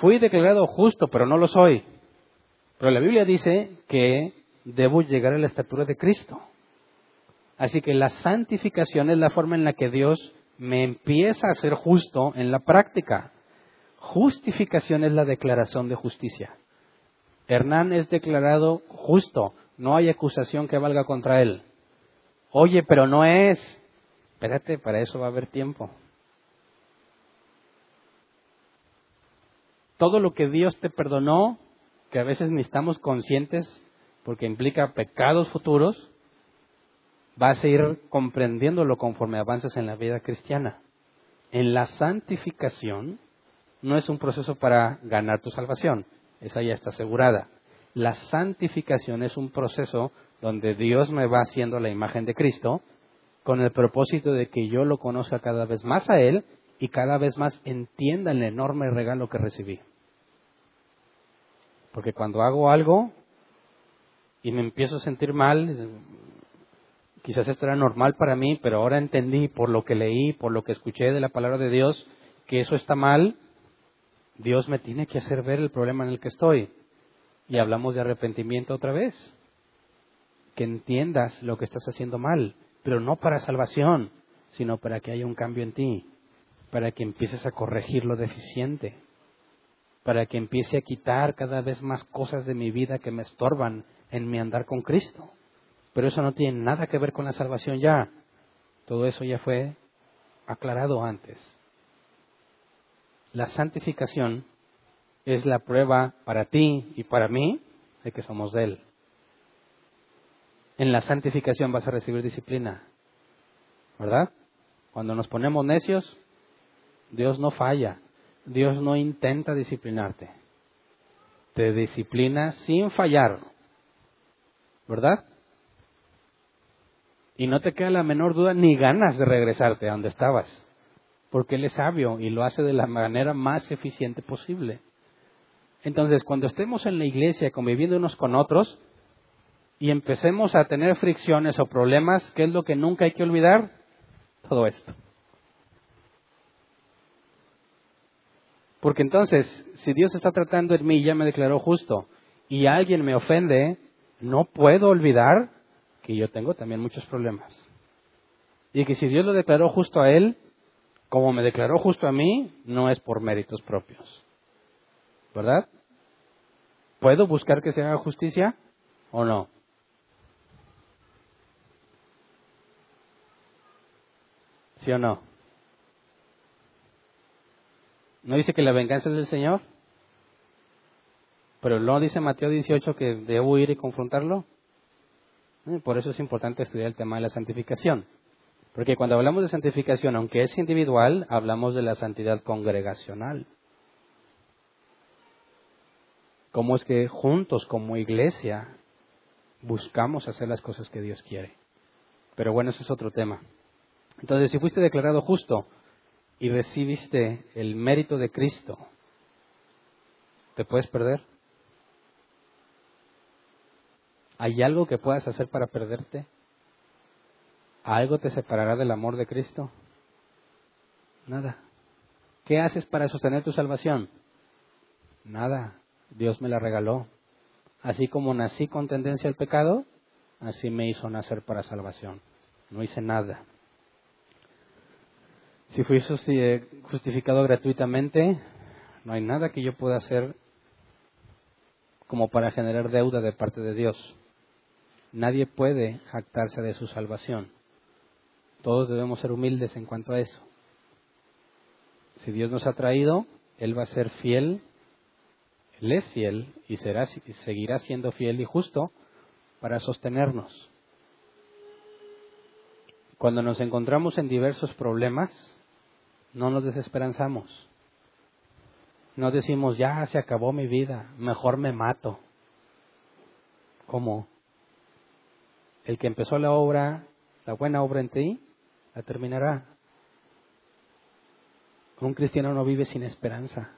fui declarado justo, pero no lo soy. Pero la Biblia dice que debo llegar a la estatura de Cristo. Así que la santificación es la forma en la que Dios me empieza a ser justo en la práctica. Justificación es la declaración de justicia. Hernán es declarado justo, no hay acusación que valga contra él. Oye, pero no es. Espérate, para eso va a haber tiempo. Todo lo que Dios te perdonó, que a veces ni estamos conscientes porque implica pecados futuros, vas a ir comprendiéndolo conforme avances en la vida cristiana. En la santificación no es un proceso para ganar tu salvación, esa ya está asegurada. La santificación es un proceso donde Dios me va haciendo la imagen de Cristo con el propósito de que yo lo conozca cada vez más a Él y cada vez más entienda el enorme regalo que recibí. Porque cuando hago algo y me empiezo a sentir mal, quizás esto era normal para mí, pero ahora entendí por lo que leí, por lo que escuché de la palabra de Dios, que eso está mal, Dios me tiene que hacer ver el problema en el que estoy. Y hablamos de arrepentimiento otra vez. Que entiendas lo que estás haciendo mal, pero no para salvación, sino para que haya un cambio en ti, para que empieces a corregir lo deficiente, para que empiece a quitar cada vez más cosas de mi vida que me estorban en mi andar con Cristo. Pero eso no tiene nada que ver con la salvación ya. Todo eso ya fue aclarado antes. La santificación es la prueba para ti y para mí de que somos de Él. En la santificación vas a recibir disciplina, ¿verdad? Cuando nos ponemos necios, Dios no falla, Dios no intenta disciplinarte, te disciplina sin fallar, ¿verdad? Y no te queda la menor duda ni ganas de regresarte a donde estabas, porque Él es sabio y lo hace de la manera más eficiente posible. Entonces, cuando estemos en la iglesia conviviendo unos con otros y empecemos a tener fricciones o problemas, ¿qué es lo que nunca hay que olvidar? Todo esto. Porque entonces, si Dios está tratando en mí y ya me declaró justo, y alguien me ofende, no puedo olvidar que yo tengo también muchos problemas. Y que si Dios lo declaró justo a él, como me declaró justo a mí, no es por méritos propios. ¿Verdad? ¿Puedo buscar que se haga justicia o no? ¿Sí o no? ¿No dice que la venganza es del Señor? Pero no dice Mateo 18 que debo ir y confrontarlo. Por eso es importante estudiar el tema de la santificación. Porque cuando hablamos de santificación, aunque es individual, hablamos de la santidad congregacional cómo es que juntos como iglesia buscamos hacer las cosas que Dios quiere. Pero bueno, eso es otro tema. Entonces, si fuiste declarado justo y recibiste el mérito de Cristo, ¿te puedes perder? ¿Hay algo que puedas hacer para perderte? ¿Algo te separará del amor de Cristo? Nada. ¿Qué haces para sostener tu salvación? Nada. Dios me la regaló. Así como nací con tendencia al pecado, así me hizo nacer para salvación. No hice nada. Si fui justificado gratuitamente, no hay nada que yo pueda hacer como para generar deuda de parte de Dios. Nadie puede jactarse de su salvación. Todos debemos ser humildes en cuanto a eso. Si Dios nos ha traído, Él va a ser fiel él es fiel y, será, seguirá siendo fiel y justo para sostenernos. Cuando nos encontramos en diversos problemas, no nos desesperanzamos. No decimos, ya se acabó mi vida, mejor me mato. ¿Cómo? El que empezó la obra, la buena obra en ti, la terminará. Un cristiano no vive sin esperanza.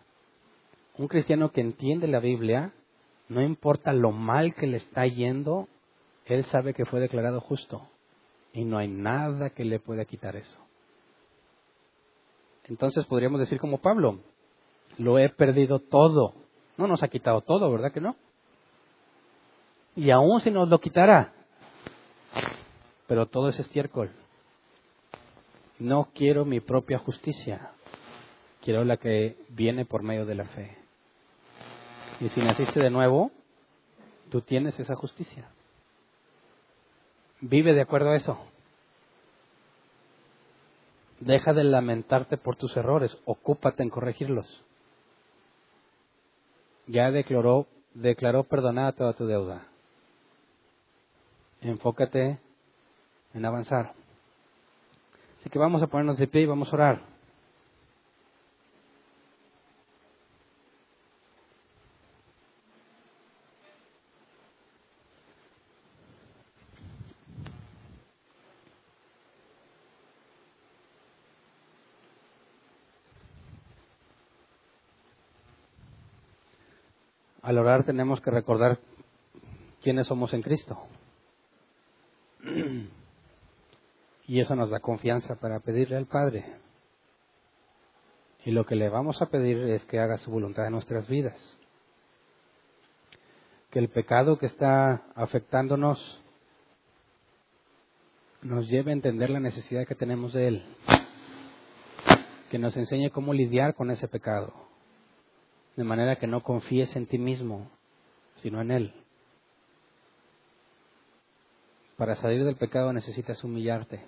Un cristiano que entiende la Biblia, no importa lo mal que le está yendo, él sabe que fue declarado justo y no hay nada que le pueda quitar eso. Entonces podríamos decir como Pablo, lo he perdido todo. No nos ha quitado todo, ¿verdad que no? Y aún si nos lo quitara, pero todo es estiércol. No quiero mi propia justicia, quiero la que viene por medio de la fe. Y si naciste de nuevo, tú tienes esa justicia. Vive de acuerdo a eso. Deja de lamentarte por tus errores, ocúpate en corregirlos. Ya declaró, declaró perdonada toda tu deuda. Enfócate en avanzar. Así que vamos a ponernos de pie y vamos a orar. al orar tenemos que recordar quiénes somos en Cristo. Y eso nos da confianza para pedirle al Padre. Y lo que le vamos a pedir es que haga su voluntad en nuestras vidas. Que el pecado que está afectándonos nos lleve a entender la necesidad que tenemos de Él. Que nos enseñe cómo lidiar con ese pecado de manera que no confíes en ti mismo, sino en Él. Para salir del pecado necesitas humillarte,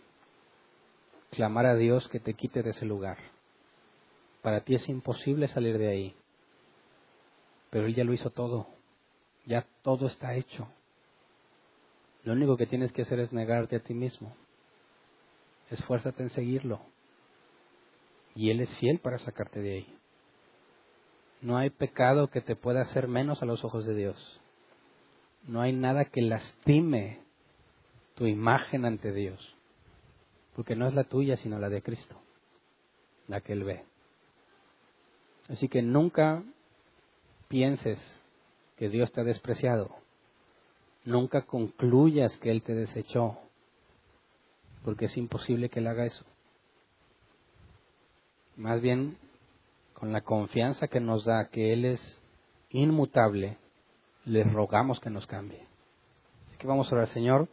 clamar a Dios que te quite de ese lugar. Para ti es imposible salir de ahí, pero Él ya lo hizo todo, ya todo está hecho. Lo único que tienes que hacer es negarte a ti mismo. Esfuérzate en seguirlo. Y Él es fiel para sacarte de ahí. No hay pecado que te pueda hacer menos a los ojos de Dios. No hay nada que lastime tu imagen ante Dios. Porque no es la tuya, sino la de Cristo, la que Él ve. Así que nunca pienses que Dios te ha despreciado. Nunca concluyas que Él te desechó, porque es imposible que Él haga eso. Más bien, con la confianza que nos da que Él es inmutable, le rogamos que nos cambie. Así que vamos a orar, Señor.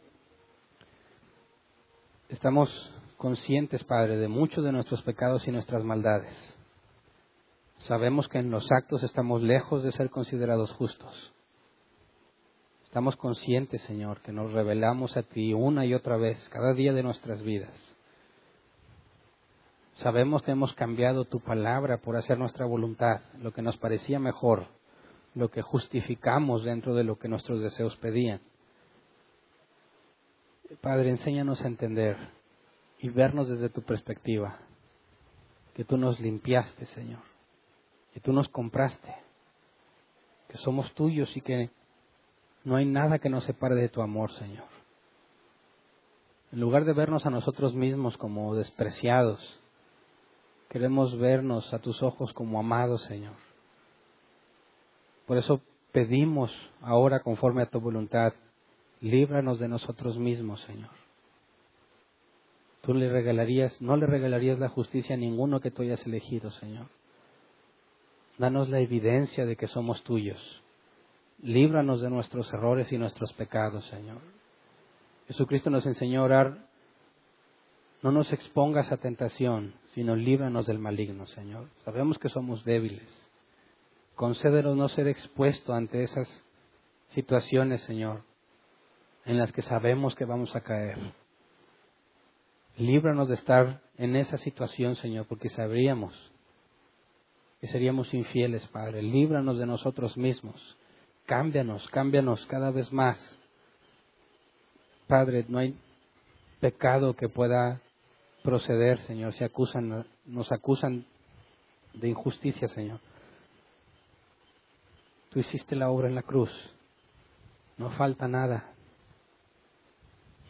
Estamos conscientes, Padre, de muchos de nuestros pecados y nuestras maldades. Sabemos que en los actos estamos lejos de ser considerados justos. Estamos conscientes, Señor, que nos revelamos a ti una y otra vez, cada día de nuestras vidas. Sabemos que hemos cambiado tu palabra por hacer nuestra voluntad, lo que nos parecía mejor, lo que justificamos dentro de lo que nuestros deseos pedían. Padre, enséñanos a entender y vernos desde tu perspectiva, que tú nos limpiaste, Señor, que tú nos compraste, que somos tuyos y que no hay nada que nos separe de tu amor, Señor. En lugar de vernos a nosotros mismos como despreciados, Queremos vernos a tus ojos como amados, Señor. Por eso pedimos ahora conforme a tu voluntad, líbranos de nosotros mismos, Señor. Tú le regalarías, no le regalarías la justicia a ninguno que tú hayas elegido, Señor. Danos la evidencia de que somos tuyos. Líbranos de nuestros errores y nuestros pecados, Señor. Jesucristo nos enseñó a orar no nos expongas a tentación, sino líbranos del maligno, Señor. Sabemos que somos débiles. Concédenos no ser expuesto ante esas situaciones, Señor, en las que sabemos que vamos a caer. Líbranos de estar en esa situación, Señor, porque sabríamos que seríamos infieles, Padre. Líbranos de nosotros mismos. Cámbianos, cámbianos cada vez más. Padre, no hay pecado que pueda proceder, Señor, si acusan, nos acusan de injusticia, Señor. Tú hiciste la obra en la cruz. No falta nada.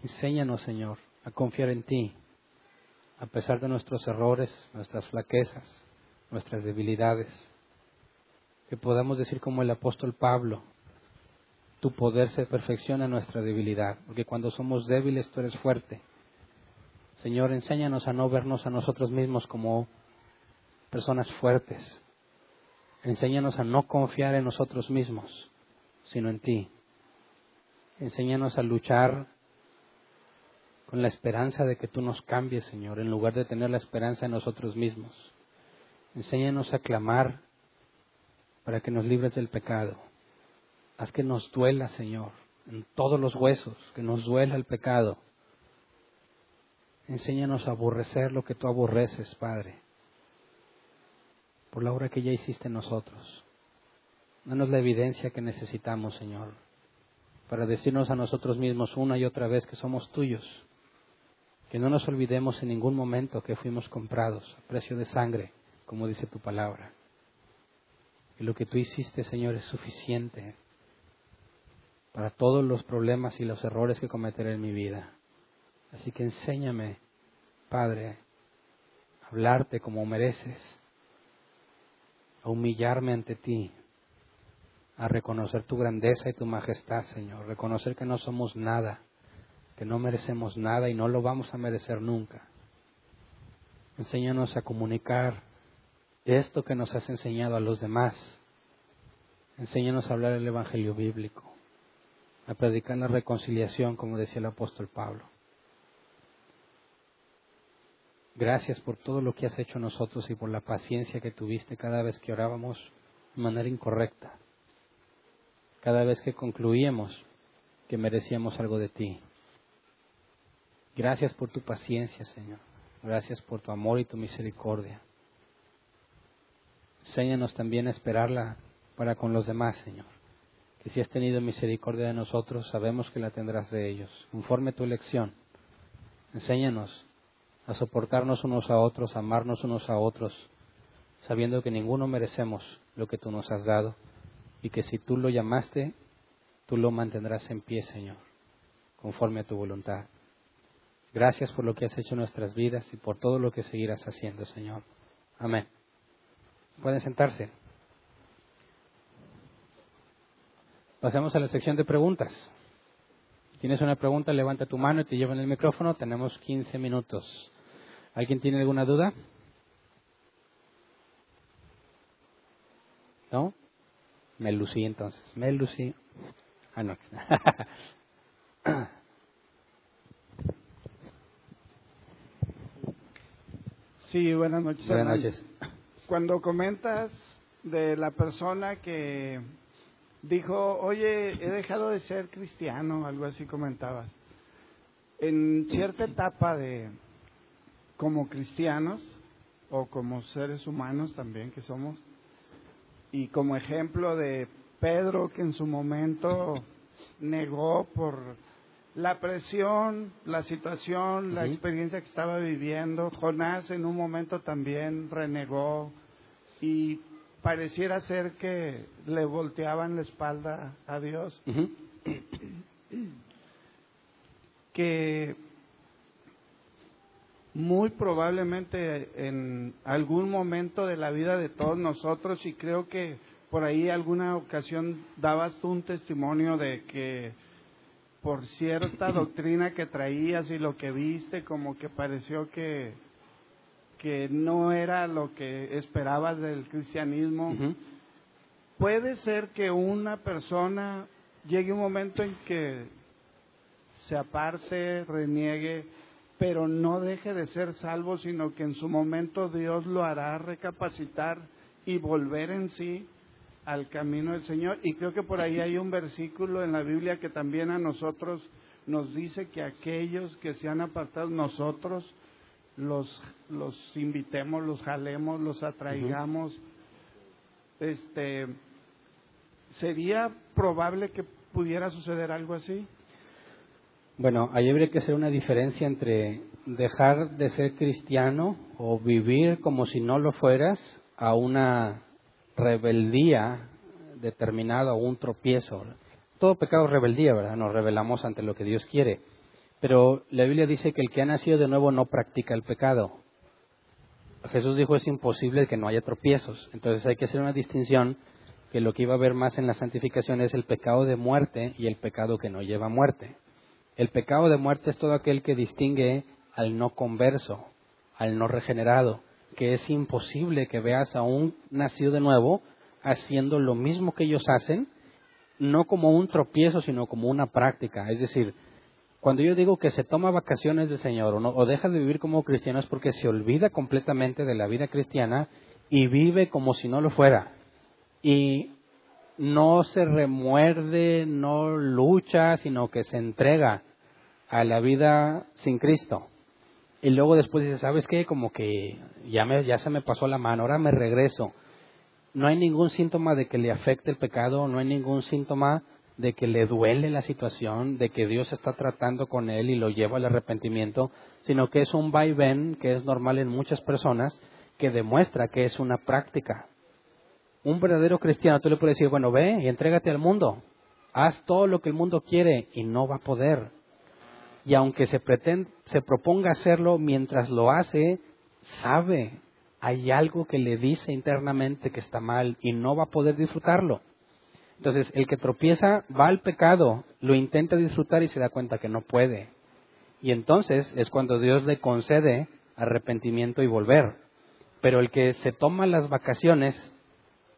Enséñanos, Señor, a confiar en ti, a pesar de nuestros errores, nuestras flaquezas, nuestras debilidades. Que podamos decir como el apóstol Pablo, tu poder se perfecciona en nuestra debilidad, porque cuando somos débiles tú eres fuerte. Señor, enséñanos a no vernos a nosotros mismos como personas fuertes, Enséñanos a no confiar en nosotros mismos, sino en ti. Enséñanos a luchar con la esperanza de que tú nos cambies, Señor, en lugar de tener la esperanza en nosotros mismos. Enséñanos a clamar para que nos libres del pecado. Haz que nos duela, Señor, en todos los huesos, que nos duela el pecado. Enséñanos a aborrecer lo que tú aborreces, Padre por la obra que ya hiciste en nosotros. Danos la evidencia que necesitamos, Señor, para decirnos a nosotros mismos una y otra vez que somos tuyos. Que no nos olvidemos en ningún momento que fuimos comprados a precio de sangre, como dice tu palabra. Que lo que tú hiciste, Señor, es suficiente para todos los problemas y los errores que cometeré en mi vida. Así que enséñame, Padre, a hablarte como mereces a humillarme ante ti, a reconocer tu grandeza y tu majestad, Señor, reconocer que no somos nada, que no merecemos nada y no lo vamos a merecer nunca. Enséñanos a comunicar esto que nos has enseñado a los demás. Enséñanos a hablar el Evangelio bíblico, a predicar la reconciliación, como decía el apóstol Pablo. Gracias por todo lo que has hecho nosotros y por la paciencia que tuviste cada vez que orábamos de manera incorrecta. Cada vez que concluíamos que merecíamos algo de ti. Gracias por tu paciencia, Señor. Gracias por tu amor y tu misericordia. Enséñanos también a esperarla para con los demás, Señor. Que si has tenido misericordia de nosotros, sabemos que la tendrás de ellos. Conforme tu elección, enséñanos a soportarnos unos a otros, a amarnos unos a otros, sabiendo que ninguno merecemos lo que tú nos has dado y que si tú lo llamaste, tú lo mantendrás en pie, Señor, conforme a tu voluntad. Gracias por lo que has hecho en nuestras vidas y por todo lo que seguirás haciendo, Señor. Amén. Pueden sentarse. Pasemos a la sección de preguntas. Tienes una pregunta, levanta tu mano y te llevan el micrófono. Tenemos 15 minutos. ¿Alguien tiene alguna duda? ¿No? Me lucí entonces. Me lucí. Ah, no. Sí, buenas noches. Buenas noches. Cuando comentas de la persona que dijo, oye, he dejado de ser cristiano, algo así comentabas. En cierta etapa de, como cristianos o como seres humanos también que somos, y como ejemplo de Pedro que en su momento negó por la presión, la situación, la experiencia que estaba viviendo, Jonás en un momento también renegó y pareciera ser que le volteaban la espalda a Dios. Que muy probablemente en algún momento de la vida de todos nosotros y creo que por ahí alguna ocasión dabas tú un testimonio de que por cierta doctrina que traías y lo que viste como que pareció que que no era lo que esperabas del cristianismo. Puede ser que una persona llegue un momento en que se aparte, reniegue, pero no deje de ser salvo, sino que en su momento Dios lo hará recapacitar y volver en sí al camino del Señor. Y creo que por ahí hay un versículo en la Biblia que también a nosotros nos dice que aquellos que se han apartado, nosotros los, los invitemos, los jalemos, los atraigamos. Este, ¿Sería probable que pudiera suceder algo así? Bueno, ahí habría que hacer una diferencia entre dejar de ser cristiano o vivir como si no lo fueras a una rebeldía determinada o un tropiezo. Todo pecado es rebeldía, ¿verdad? Nos rebelamos ante lo que Dios quiere. Pero la Biblia dice que el que ha nacido de nuevo no practica el pecado. Jesús dijo es imposible que no haya tropiezos. Entonces hay que hacer una distinción que lo que iba a haber más en la santificación es el pecado de muerte y el pecado que no lleva muerte. El pecado de muerte es todo aquel que distingue al no converso, al no regenerado, que es imposible que veas a un nacido de nuevo haciendo lo mismo que ellos hacen, no como un tropiezo, sino como una práctica. Es decir, cuando yo digo que se toma vacaciones del Señor o, no, deja de vivir como cristiano es porque se olvida completamente de la vida cristiana y vive como si no lo fuera. Y no se remuerde, no lucha, sino que se entrega a la vida sin Cristo. Y luego después dice, ¿sabes qué? Como que ya, me, ya se me pasó la mano, ahora me regreso. No hay ningún síntoma de que le afecte el pecado, no hay ningún síntoma de que le duele la situación, de que Dios está tratando con él y lo lleva al arrepentimiento, sino que es un vaivén que es normal en muchas personas que demuestra que es una práctica. Un verdadero cristiano, tú le puedes decir, bueno, ve y entrégate al mundo, haz todo lo que el mundo quiere y no va a poder y aunque se, pretende, se proponga hacerlo mientras lo hace, sabe, hay algo que le dice internamente que está mal y no va a poder disfrutarlo. Entonces, el que tropieza va al pecado, lo intenta disfrutar y se da cuenta que no puede. Y entonces es cuando Dios le concede arrepentimiento y volver. Pero el que se toma las vacaciones,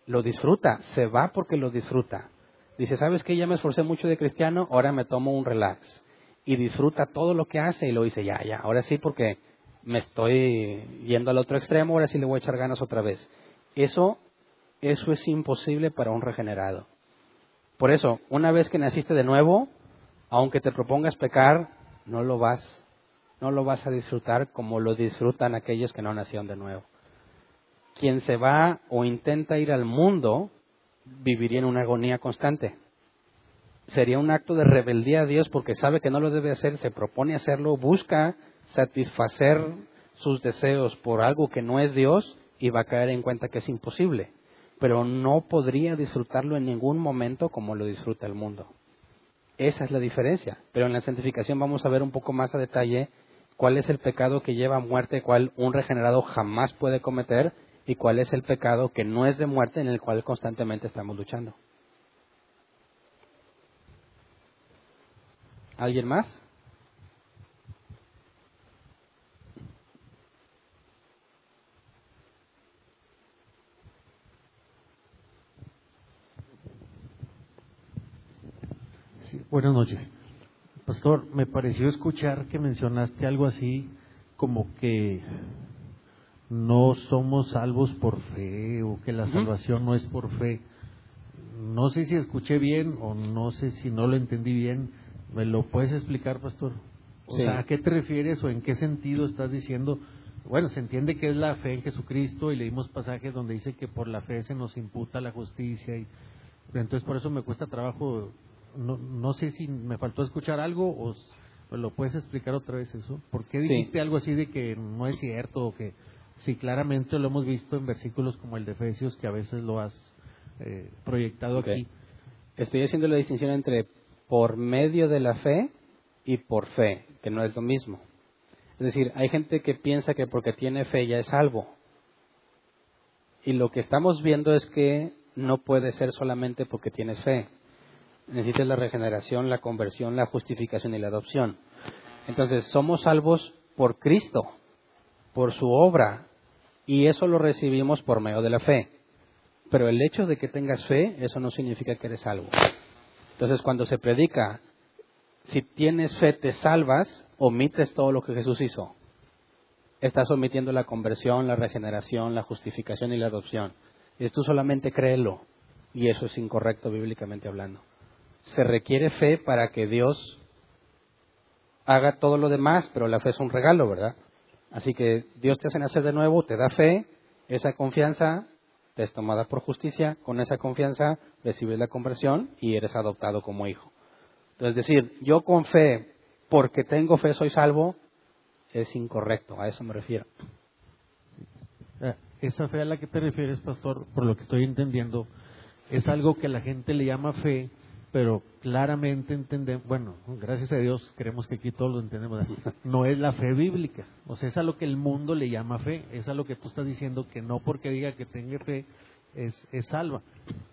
lo disfruta, se va porque lo disfruta. Dice, ¿sabes qué? Ya me esforcé mucho de cristiano, ahora me tomo un relax y disfruta todo lo que hace y lo dice, ya, ya, ahora sí porque me estoy yendo al otro extremo, ahora sí le voy a echar ganas otra vez. Eso, eso es imposible para un regenerado. Por eso, una vez que naciste de nuevo, aunque te propongas pecar, no lo vas, no lo vas a disfrutar como lo disfrutan aquellos que no nacieron de nuevo. Quien se va o intenta ir al mundo viviría en una agonía constante sería un acto de rebeldía a Dios porque sabe que no lo debe hacer, se propone hacerlo, busca satisfacer sus deseos por algo que no es Dios y va a caer en cuenta que es imposible. Pero no podría disfrutarlo en ningún momento como lo disfruta el mundo. Esa es la diferencia. Pero en la santificación vamos a ver un poco más a detalle cuál es el pecado que lleva a muerte, cuál un regenerado jamás puede cometer y cuál es el pecado que no es de muerte en el cual constantemente estamos luchando. ¿Alguien más? buenas noches. Pastor, me pareció escuchar que mencionaste algo así como que no somos salvos por fe o que la salvación no es por fe. No sé si escuché bien o no sé si no lo entendí bien. ¿Me lo puedes explicar, pastor? O sea, ¿a qué te refieres o en qué sentido estás diciendo? Bueno, se entiende que es la fe en Jesucristo y leímos pasajes donde dice que por la fe se nos imputa la justicia y entonces por eso me cuesta trabajo. No, no sé si me faltó escuchar algo o ¿me lo puedes explicar otra vez eso. ¿Por qué dijiste algo así de que no es cierto o que si claramente lo hemos visto en versículos como el de Efesios que a veces lo has eh, proyectado aquí? Estoy haciendo la distinción entre por medio de la fe y por fe, que no es lo mismo. Es decir, hay gente que piensa que porque tiene fe ya es salvo. Y lo que estamos viendo es que no puede ser solamente porque tienes fe. Necesitas la regeneración, la conversión, la justificación y la adopción. Entonces, somos salvos por Cristo, por su obra, y eso lo recibimos por medio de la fe. Pero el hecho de que tengas fe, eso no significa que eres salvo. Entonces, cuando se predica, si tienes fe te salvas, omites todo lo que Jesús hizo. Estás omitiendo la conversión, la regeneración, la justificación y la adopción. Y tú solamente créelo. Y eso es incorrecto bíblicamente hablando. Se requiere fe para que Dios haga todo lo demás, pero la fe es un regalo, ¿verdad? Así que Dios te hace nacer de nuevo, te da fe, esa confianza es tomada por justicia, con esa confianza recibes la conversión y eres adoptado como hijo. Entonces, decir, yo con fe, porque tengo fe, soy salvo, es incorrecto, a eso me refiero. Eh, esa fe a la que te refieres, pastor, por lo que estoy entendiendo, es algo que la gente le llama fe, pero claramente entendemos, bueno, gracias a Dios creemos que aquí todos lo entendemos, no es la fe bíblica, o sea, es a lo que el mundo le llama fe, es a lo que tú estás diciendo que no porque diga que tenga fe es, es salva,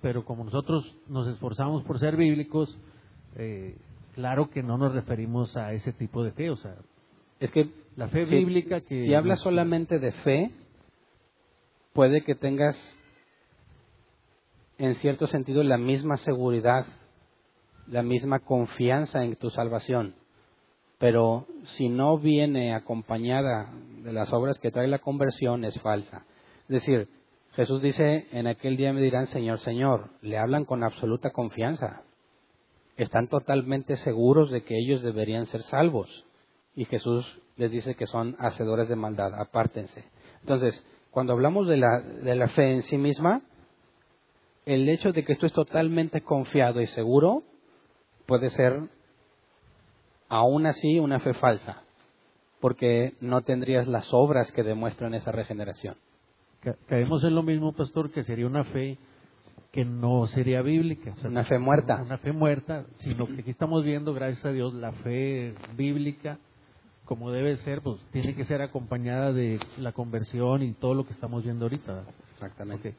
pero como nosotros nos esforzamos por ser bíblicos, eh, claro que no nos referimos a ese tipo de fe, o sea, es que la fe bíblica que... Si hablas solamente de fe, puede que tengas en cierto sentido, la misma seguridad, la misma confianza en tu salvación. Pero si no viene acompañada de las obras que trae la conversión, es falsa. Es decir, Jesús dice, en aquel día me dirán, Señor, Señor, le hablan con absoluta confianza. Están totalmente seguros de que ellos deberían ser salvos. Y Jesús les dice que son hacedores de maldad, apártense. Entonces, cuando hablamos de la, de la fe en sí misma, el hecho de que esto es totalmente confiado y seguro puede ser aún así una fe falsa, porque no tendrías las obras que demuestran esa regeneración. Caemos en lo mismo, pastor, que sería una fe que no sería bíblica. una fe muerta. Una fe muerta, sino que aquí estamos viendo, gracias a Dios, la fe bíblica, como debe ser, pues tiene que ser acompañada de la conversión y todo lo que estamos viendo ahorita. Exactamente.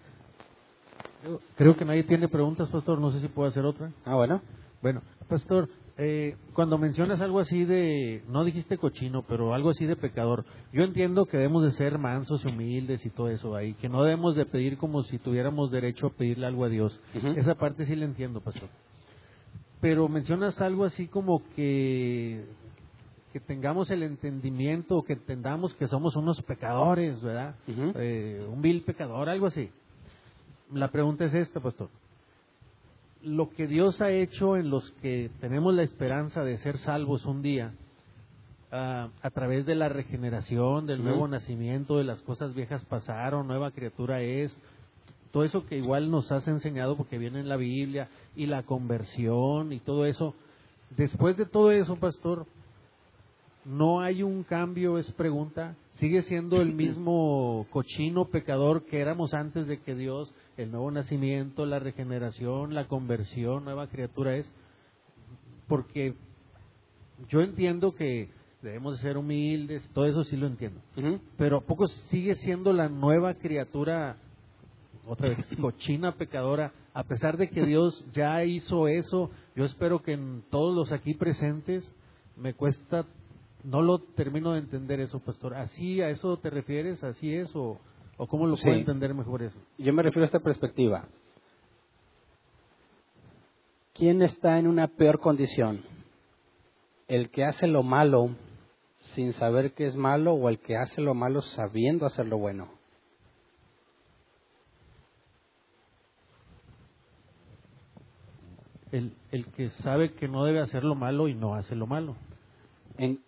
Creo que nadie tiene preguntas, pastor. No sé si puedo hacer otra. Ah, bueno. Bueno, pastor, eh, cuando mencionas algo así de, no dijiste cochino, pero algo así de pecador, yo entiendo que debemos de ser mansos y humildes y todo eso ahí, que no debemos de pedir como si tuviéramos derecho a pedirle algo a Dios. Esa parte sí la entiendo, pastor. Pero mencionas algo así como que que tengamos el entendimiento, que entendamos que somos unos pecadores, ¿verdad? Eh, un vil pecador, algo así. La pregunta es esta, pastor lo que Dios ha hecho en los que tenemos la esperanza de ser salvos un día, ah, a través de la regeneración, del nuevo nacimiento, de las cosas viejas pasaron, nueva criatura es, todo eso que igual nos has enseñado porque viene en la Biblia, y la conversión y todo eso, después de todo eso, pastor, no hay un cambio, es pregunta, sigue siendo el mismo cochino pecador que éramos antes de que Dios el nuevo nacimiento, la regeneración, la conversión, nueva criatura es, porque yo entiendo que debemos ser humildes, todo eso sí lo entiendo, pero ¿a poco sigue siendo la nueva criatura, otra vez, cochina pecadora, a pesar de que Dios ya hizo eso, yo espero que en todos los aquí presentes me cuesta, no lo termino de entender eso, pastor, ¿así a eso te refieres? ¿Así es? ¿O, ¿O cómo lo puedo entender mejor eso? Yo me refiero a esta perspectiva. ¿Quién está en una peor condición? ¿El que hace lo malo sin saber que es malo o el que hace lo malo sabiendo hacer lo bueno? El, el que sabe que no debe hacer lo malo y no hace lo malo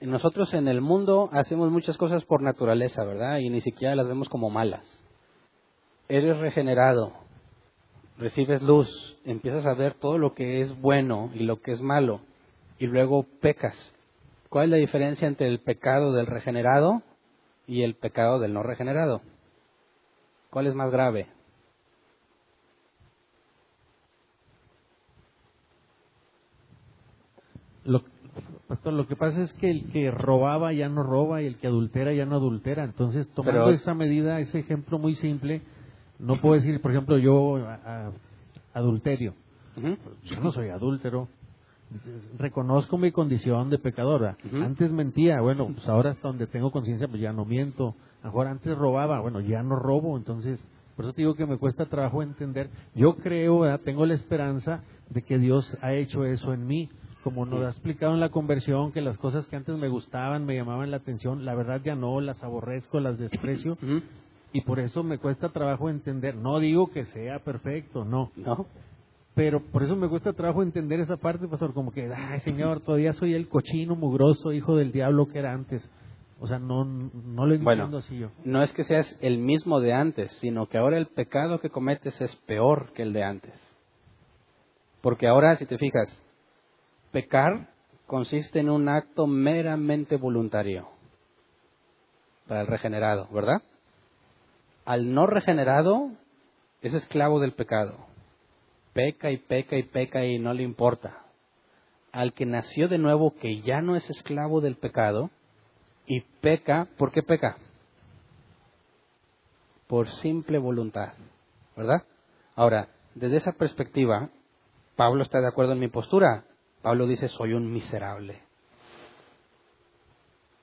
nosotros en el mundo hacemos muchas cosas por naturaleza, ¿verdad? Y ni siquiera las vemos como malas. Eres regenerado, recibes luz, empiezas a ver todo lo que es bueno y lo que es malo, y luego pecas. ¿Cuál es la diferencia entre el pecado del regenerado y el pecado del no regenerado? ¿Cuál es más grave? Lo, Pastor, lo que pasa es que el que robaba ya no roba y el que adultera ya no adultera. Entonces, tomando esa medida, ese ejemplo muy simple, no puedo decir, por ejemplo, yo adulterio. Yo no soy adúltero. Reconozco mi condición de pecadora. Antes mentía, bueno, pues ahora hasta donde tengo conciencia, pues ya no miento. Mejor antes robaba, bueno, ya no robo. Entonces, por eso te digo que me cuesta trabajo entender. Yo creo, tengo la esperanza de que Dios ha hecho eso en mí como nos ha explicado en la conversión, que las cosas que antes me gustaban, me llamaban la atención, la verdad ya no, las aborrezco, las desprecio. Y por eso me cuesta trabajo entender. No digo que sea perfecto, no. No. Pero por eso me cuesta trabajo entender esa parte, pastor, como que, ay, Señor, todavía soy el cochino mugroso, hijo del diablo que era antes. O sea, no, no lo entiendo así yo. No es que seas el mismo de antes, sino que ahora el pecado que cometes es peor que el de antes. Porque ahora, si te fijas, Pecar consiste en un acto meramente voluntario para el regenerado, ¿verdad? Al no regenerado es esclavo del pecado. Peca y peca y peca y no le importa. Al que nació de nuevo, que ya no es esclavo del pecado, y peca, ¿por qué peca? Por simple voluntad, ¿verdad? Ahora, desde esa perspectiva, Pablo está de acuerdo en mi postura. Pablo dice, soy un miserable.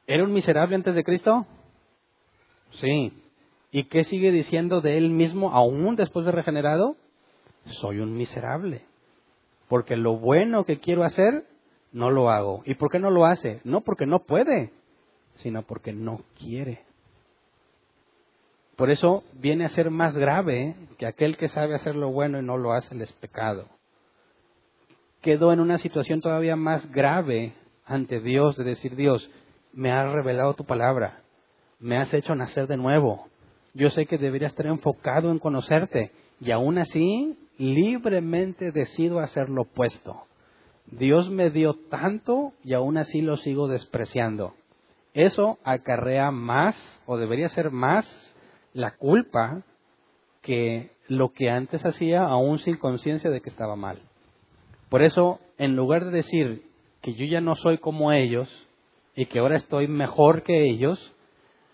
¿Era un miserable antes de Cristo? Sí. ¿Y qué sigue diciendo de él mismo aún después de regenerado? soy un miserable. Porque lo bueno que quiero hacer, no lo hago. ¿Y por qué no lo hace? No porque no puede, sino porque no quiere. Por eso viene a ser más grave que aquel que sabe hacer lo bueno y no lo hace, el pecado. Quedó en una situación todavía más grave ante Dios de decir, Dios, me has revelado tu palabra, me has hecho nacer de nuevo. Yo sé que debería estar enfocado en conocerte y aún así libremente decido hacer lo opuesto. Dios me dio tanto y aún así lo sigo despreciando. Eso acarrea más, o debería ser más, la culpa que lo que antes hacía aún sin conciencia de que estaba mal. Por eso, en lugar de decir que yo ya no soy como ellos y que ahora estoy mejor que ellos,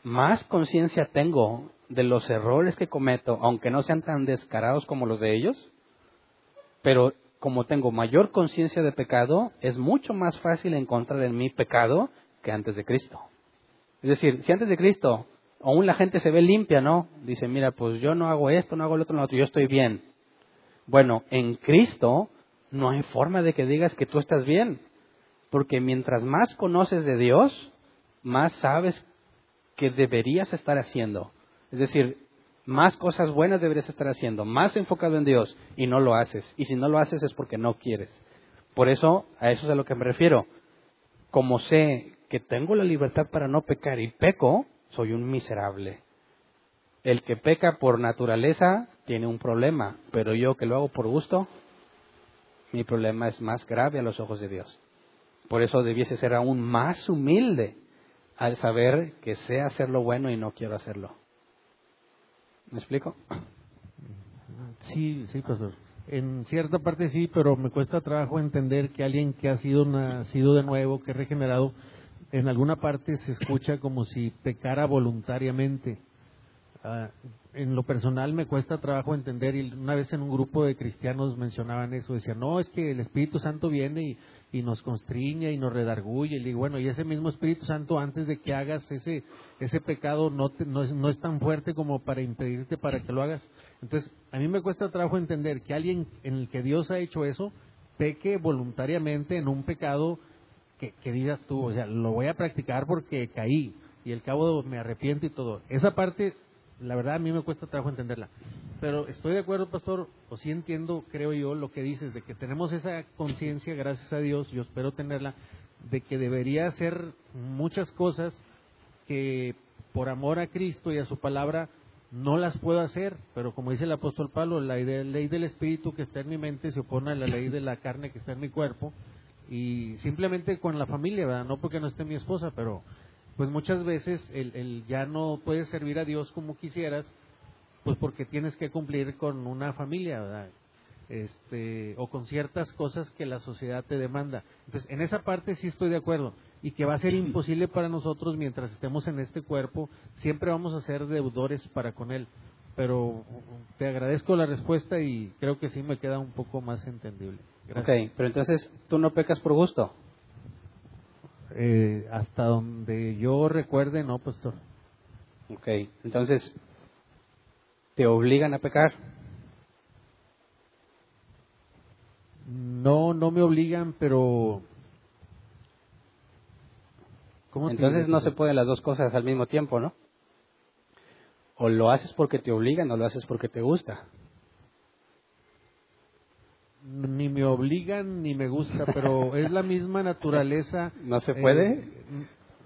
más conciencia tengo de los errores que cometo, aunque no sean tan descarados como los de ellos, pero como tengo mayor conciencia de pecado, es mucho más fácil encontrar en mí pecado que antes de Cristo. Es decir, si antes de Cristo aún la gente se ve limpia, ¿no? Dice, mira, pues yo no hago esto, no hago lo otro, no otro, yo estoy bien. Bueno, en Cristo no hay forma de que digas que tú estás bien, porque mientras más conoces de Dios, más sabes que deberías estar haciendo. Es decir, más cosas buenas deberías estar haciendo, más enfocado en Dios, y no lo haces. Y si no lo haces es porque no quieres. Por eso, a eso es a lo que me refiero. Como sé que tengo la libertad para no pecar y peco, soy un miserable. El que peca por naturaleza tiene un problema, pero yo que lo hago por gusto, mi problema es más grave a los ojos de Dios. Por eso debiese ser aún más humilde al saber que sé hacer lo bueno y no quiero hacerlo. ¿Me explico? Sí, sí, pastor. En cierta parte sí, pero me cuesta trabajo entender que alguien que ha sido nacido de nuevo, que ha regenerado, en alguna parte se escucha como si pecara voluntariamente. Ah, en lo personal me cuesta trabajo entender, y una vez en un grupo de cristianos mencionaban eso, decían, no, es que el Espíritu Santo viene y, nos constriña y nos redarguye, y digo, bueno, y ese mismo Espíritu Santo antes de que hagas ese, ese pecado no, no, es, no es tan fuerte como para impedirte para que lo hagas. Entonces, a mí me cuesta trabajo entender que alguien en el que Dios ha hecho eso, peque voluntariamente en un pecado que, que digas tú, o sea, lo voy a practicar porque caí y el cabo me arrepiento y todo. Esa parte la verdad a mí me cuesta trabajo entenderla. Pero estoy de acuerdo, pastor, o sí entiendo, creo yo, lo que dices, de que tenemos esa conciencia, gracias a Dios, yo espero tenerla, de que debería hacer muchas cosas que por amor a Cristo y a su palabra no las puedo hacer, pero como dice el apóstol Pablo, la ley del espíritu que está en mi mente se opone a la ley de la carne que está en mi cuerpo, y simplemente con la familia, ¿verdad? No porque no esté mi esposa, pero pues muchas veces el, ya no puedes servir a Dios como quisieras, pues porque tienes que cumplir con una familia, ¿verdad? Este, o con ciertas cosas que la sociedad te demanda. Entonces, en esa parte sí estoy de acuerdo y que va a ser imposible para nosotros mientras estemos en este cuerpo, siempre vamos a ser deudores para con él. Pero te agradezco la respuesta y creo que sí me queda un poco más entendible. Gracias. Ok, pero entonces tú no pecas por gusto. Eh, hasta donde yo recuerde, no, pastor. Ok, entonces, ¿te obligan a pecar? No, no me obligan, pero... ¿Cómo entonces no se pueden las dos cosas al mismo tiempo, ¿no? O lo haces porque te obligan o lo haces porque te gusta ni me obligan ni me gusta, pero es la misma naturaleza. ¿No se puede?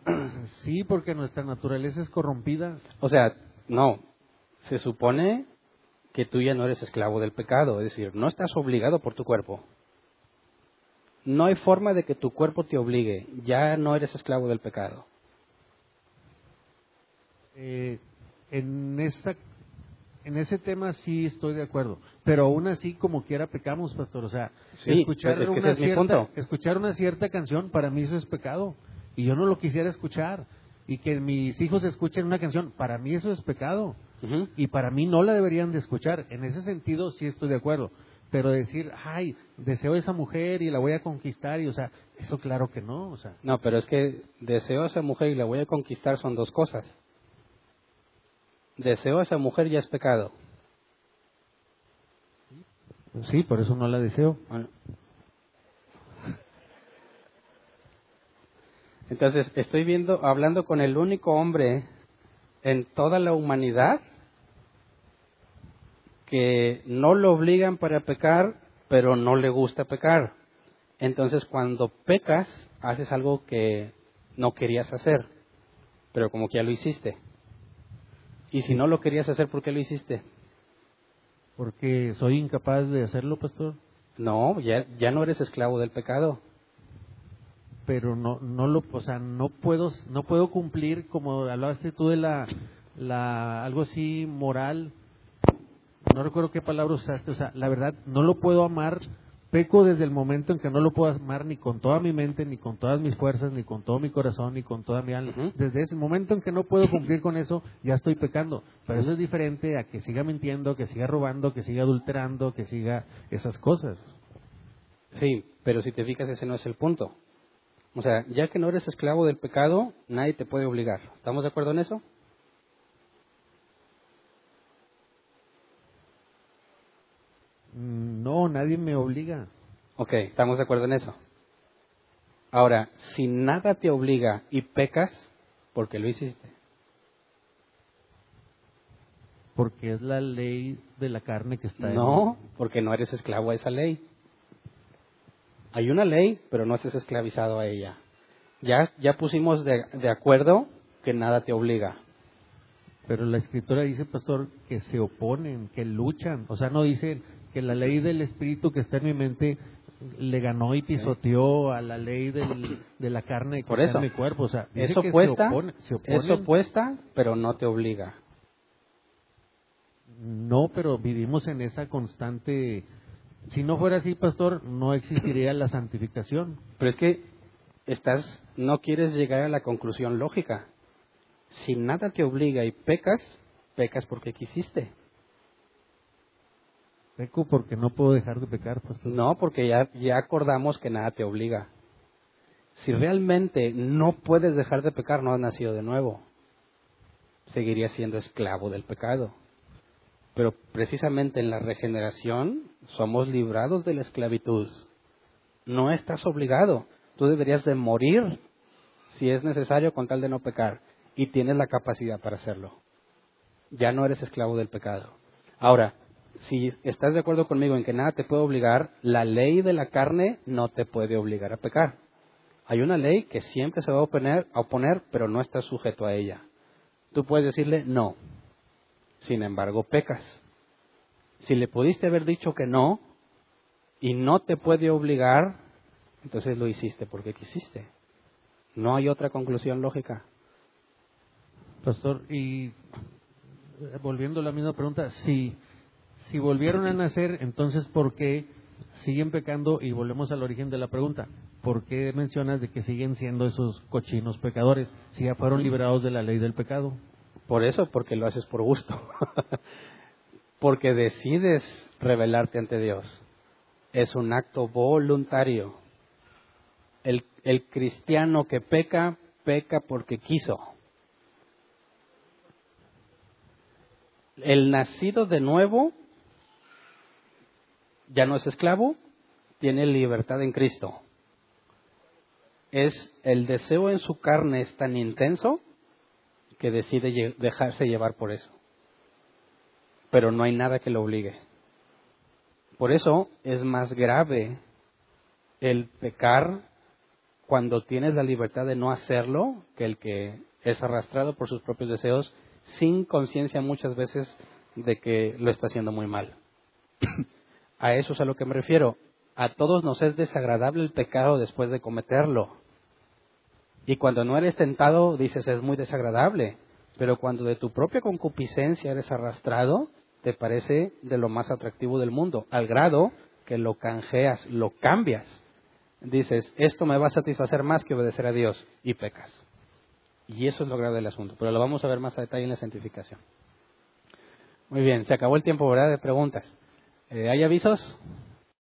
Eh, sí, porque nuestra naturaleza es corrompida. O sea, no. Se supone que tú ya no eres esclavo del pecado, es decir, no estás obligado por tu cuerpo. No hay forma de que tu cuerpo te obligue, ya no eres esclavo del pecado. Eh, en esa en ese tema sí estoy de acuerdo, pero aún así como quiera pecamos, pastor, o sea, escuchar, una cierta, escuchar una cierta canción para mí eso es pecado. Y yo no lo quisiera escuchar. Y que mis hijos escuchen una canción, para mí eso es pecado. Y para mí no la deberían de escuchar, en ese sentido sí estoy de acuerdo, pero decir, ay, deseo a esa mujer y la voy a conquistar y o sea, eso claro que no, o sea. No, pero es que deseo a esa mujer y la voy a conquistar son dos cosas. Deseo a esa mujer ya es pecado. Sí, por eso no la deseo. Entonces, estoy viendo, hablando con el único hombre en toda la humanidad que no lo obligan para pecar, pero no le gusta pecar. Entonces, cuando pecas, haces algo que no querías hacer, pero como que ya lo hiciste. Y si no lo querías hacer, ¿por qué lo hiciste? Porque soy incapaz de hacerlo, pastor. No, ya, ya no eres esclavo del pecado. Pero no, no lo, o sea, no puedo, no puedo cumplir como hablaste tú de la, la, algo así moral. No recuerdo qué palabra usaste. O sea, la verdad, no lo puedo amar Peco desde el momento en que no lo puedo amar ni con toda mi mente, ni con todas mis fuerzas, ni con todo mi corazón, ni con toda mi alma. Desde ese momento en que no puedo cumplir con eso, ya estoy pecando. Pero eso es diferente a que siga mintiendo, que siga robando, que siga adulterando, que siga esas cosas. Sí, pero si te fijas, ese no es el punto. O sea, ya que no eres esclavo del pecado, nadie te puede obligar. ¿Estamos de acuerdo en eso? No, nadie me obliga. Ok, estamos de acuerdo en eso. Ahora, si nada te obliga y pecas, ¿por qué lo hiciste? Porque es la ley de la carne que está No, porque no eres esclavo a esa ley. Hay una ley, pero no estás esclavizado a ella. Ya, ya pusimos de, de acuerdo que nada te obliga. Pero la escritura dice, pastor, que se oponen, que luchan. O sea, no dicen, que la ley del espíritu que está en mi mente le ganó y pisoteó a la ley de la carne que Por eso, está en mi cuerpo. O sea, eso opuesta, eso opuesta, pero no te obliga. No, pero vivimos en esa constante. Si no fuera así, pastor, no existiría la santificación. Pero es que estás, no quieres llegar a la conclusión lógica. Si nada te obliga y pecas, pecas porque quisiste. Peco porque no puedo dejar de pecar, pastor. No, porque ya, ya acordamos que nada te obliga. Si realmente no puedes dejar de pecar, no has nacido de nuevo. Seguirías siendo esclavo del pecado. Pero precisamente en la regeneración somos librados de la esclavitud. No estás obligado. Tú deberías de morir si es necesario con tal de no pecar. Y tienes la capacidad para hacerlo. Ya no eres esclavo del pecado. Ahora, si estás de acuerdo conmigo en que nada te puede obligar, la ley de la carne no te puede obligar a pecar. Hay una ley que siempre se va a oponer, a oponer, pero no estás sujeto a ella. Tú puedes decirle no. Sin embargo, pecas. Si le pudiste haber dicho que no y no te puede obligar, entonces lo hiciste porque quisiste. No hay otra conclusión lógica. Pastor, y volviendo a la misma pregunta, si si volvieron a nacer, entonces ¿por qué siguen pecando? Y volvemos al origen de la pregunta. ¿Por qué mencionas de que siguen siendo esos cochinos pecadores si ya fueron liberados de la ley del pecado? Por eso, porque lo haces por gusto. porque decides rebelarte ante Dios. Es un acto voluntario. El, el cristiano que peca, peca porque quiso. El nacido de nuevo ya no es esclavo, tiene libertad en Cristo. Es el deseo en su carne es tan intenso que decide dejarse llevar por eso. Pero no hay nada que lo obligue. Por eso es más grave el pecar cuando tienes la libertad de no hacerlo que el que es arrastrado por sus propios deseos sin conciencia muchas veces de que lo está haciendo muy mal. A eso es a lo que me refiero. A todos nos es desagradable el pecado después de cometerlo. Y cuando no eres tentado, dices, es muy desagradable. Pero cuando de tu propia concupiscencia eres arrastrado, te parece de lo más atractivo del mundo, al grado que lo canjeas, lo cambias. Dices, esto me va a satisfacer más que obedecer a Dios, y pecas. Y eso es lo grave del asunto. Pero lo vamos a ver más a detalle en la santificación. Muy bien, se acabó el tiempo, ¿verdad? De preguntas. Eh, ¿Hay avisos?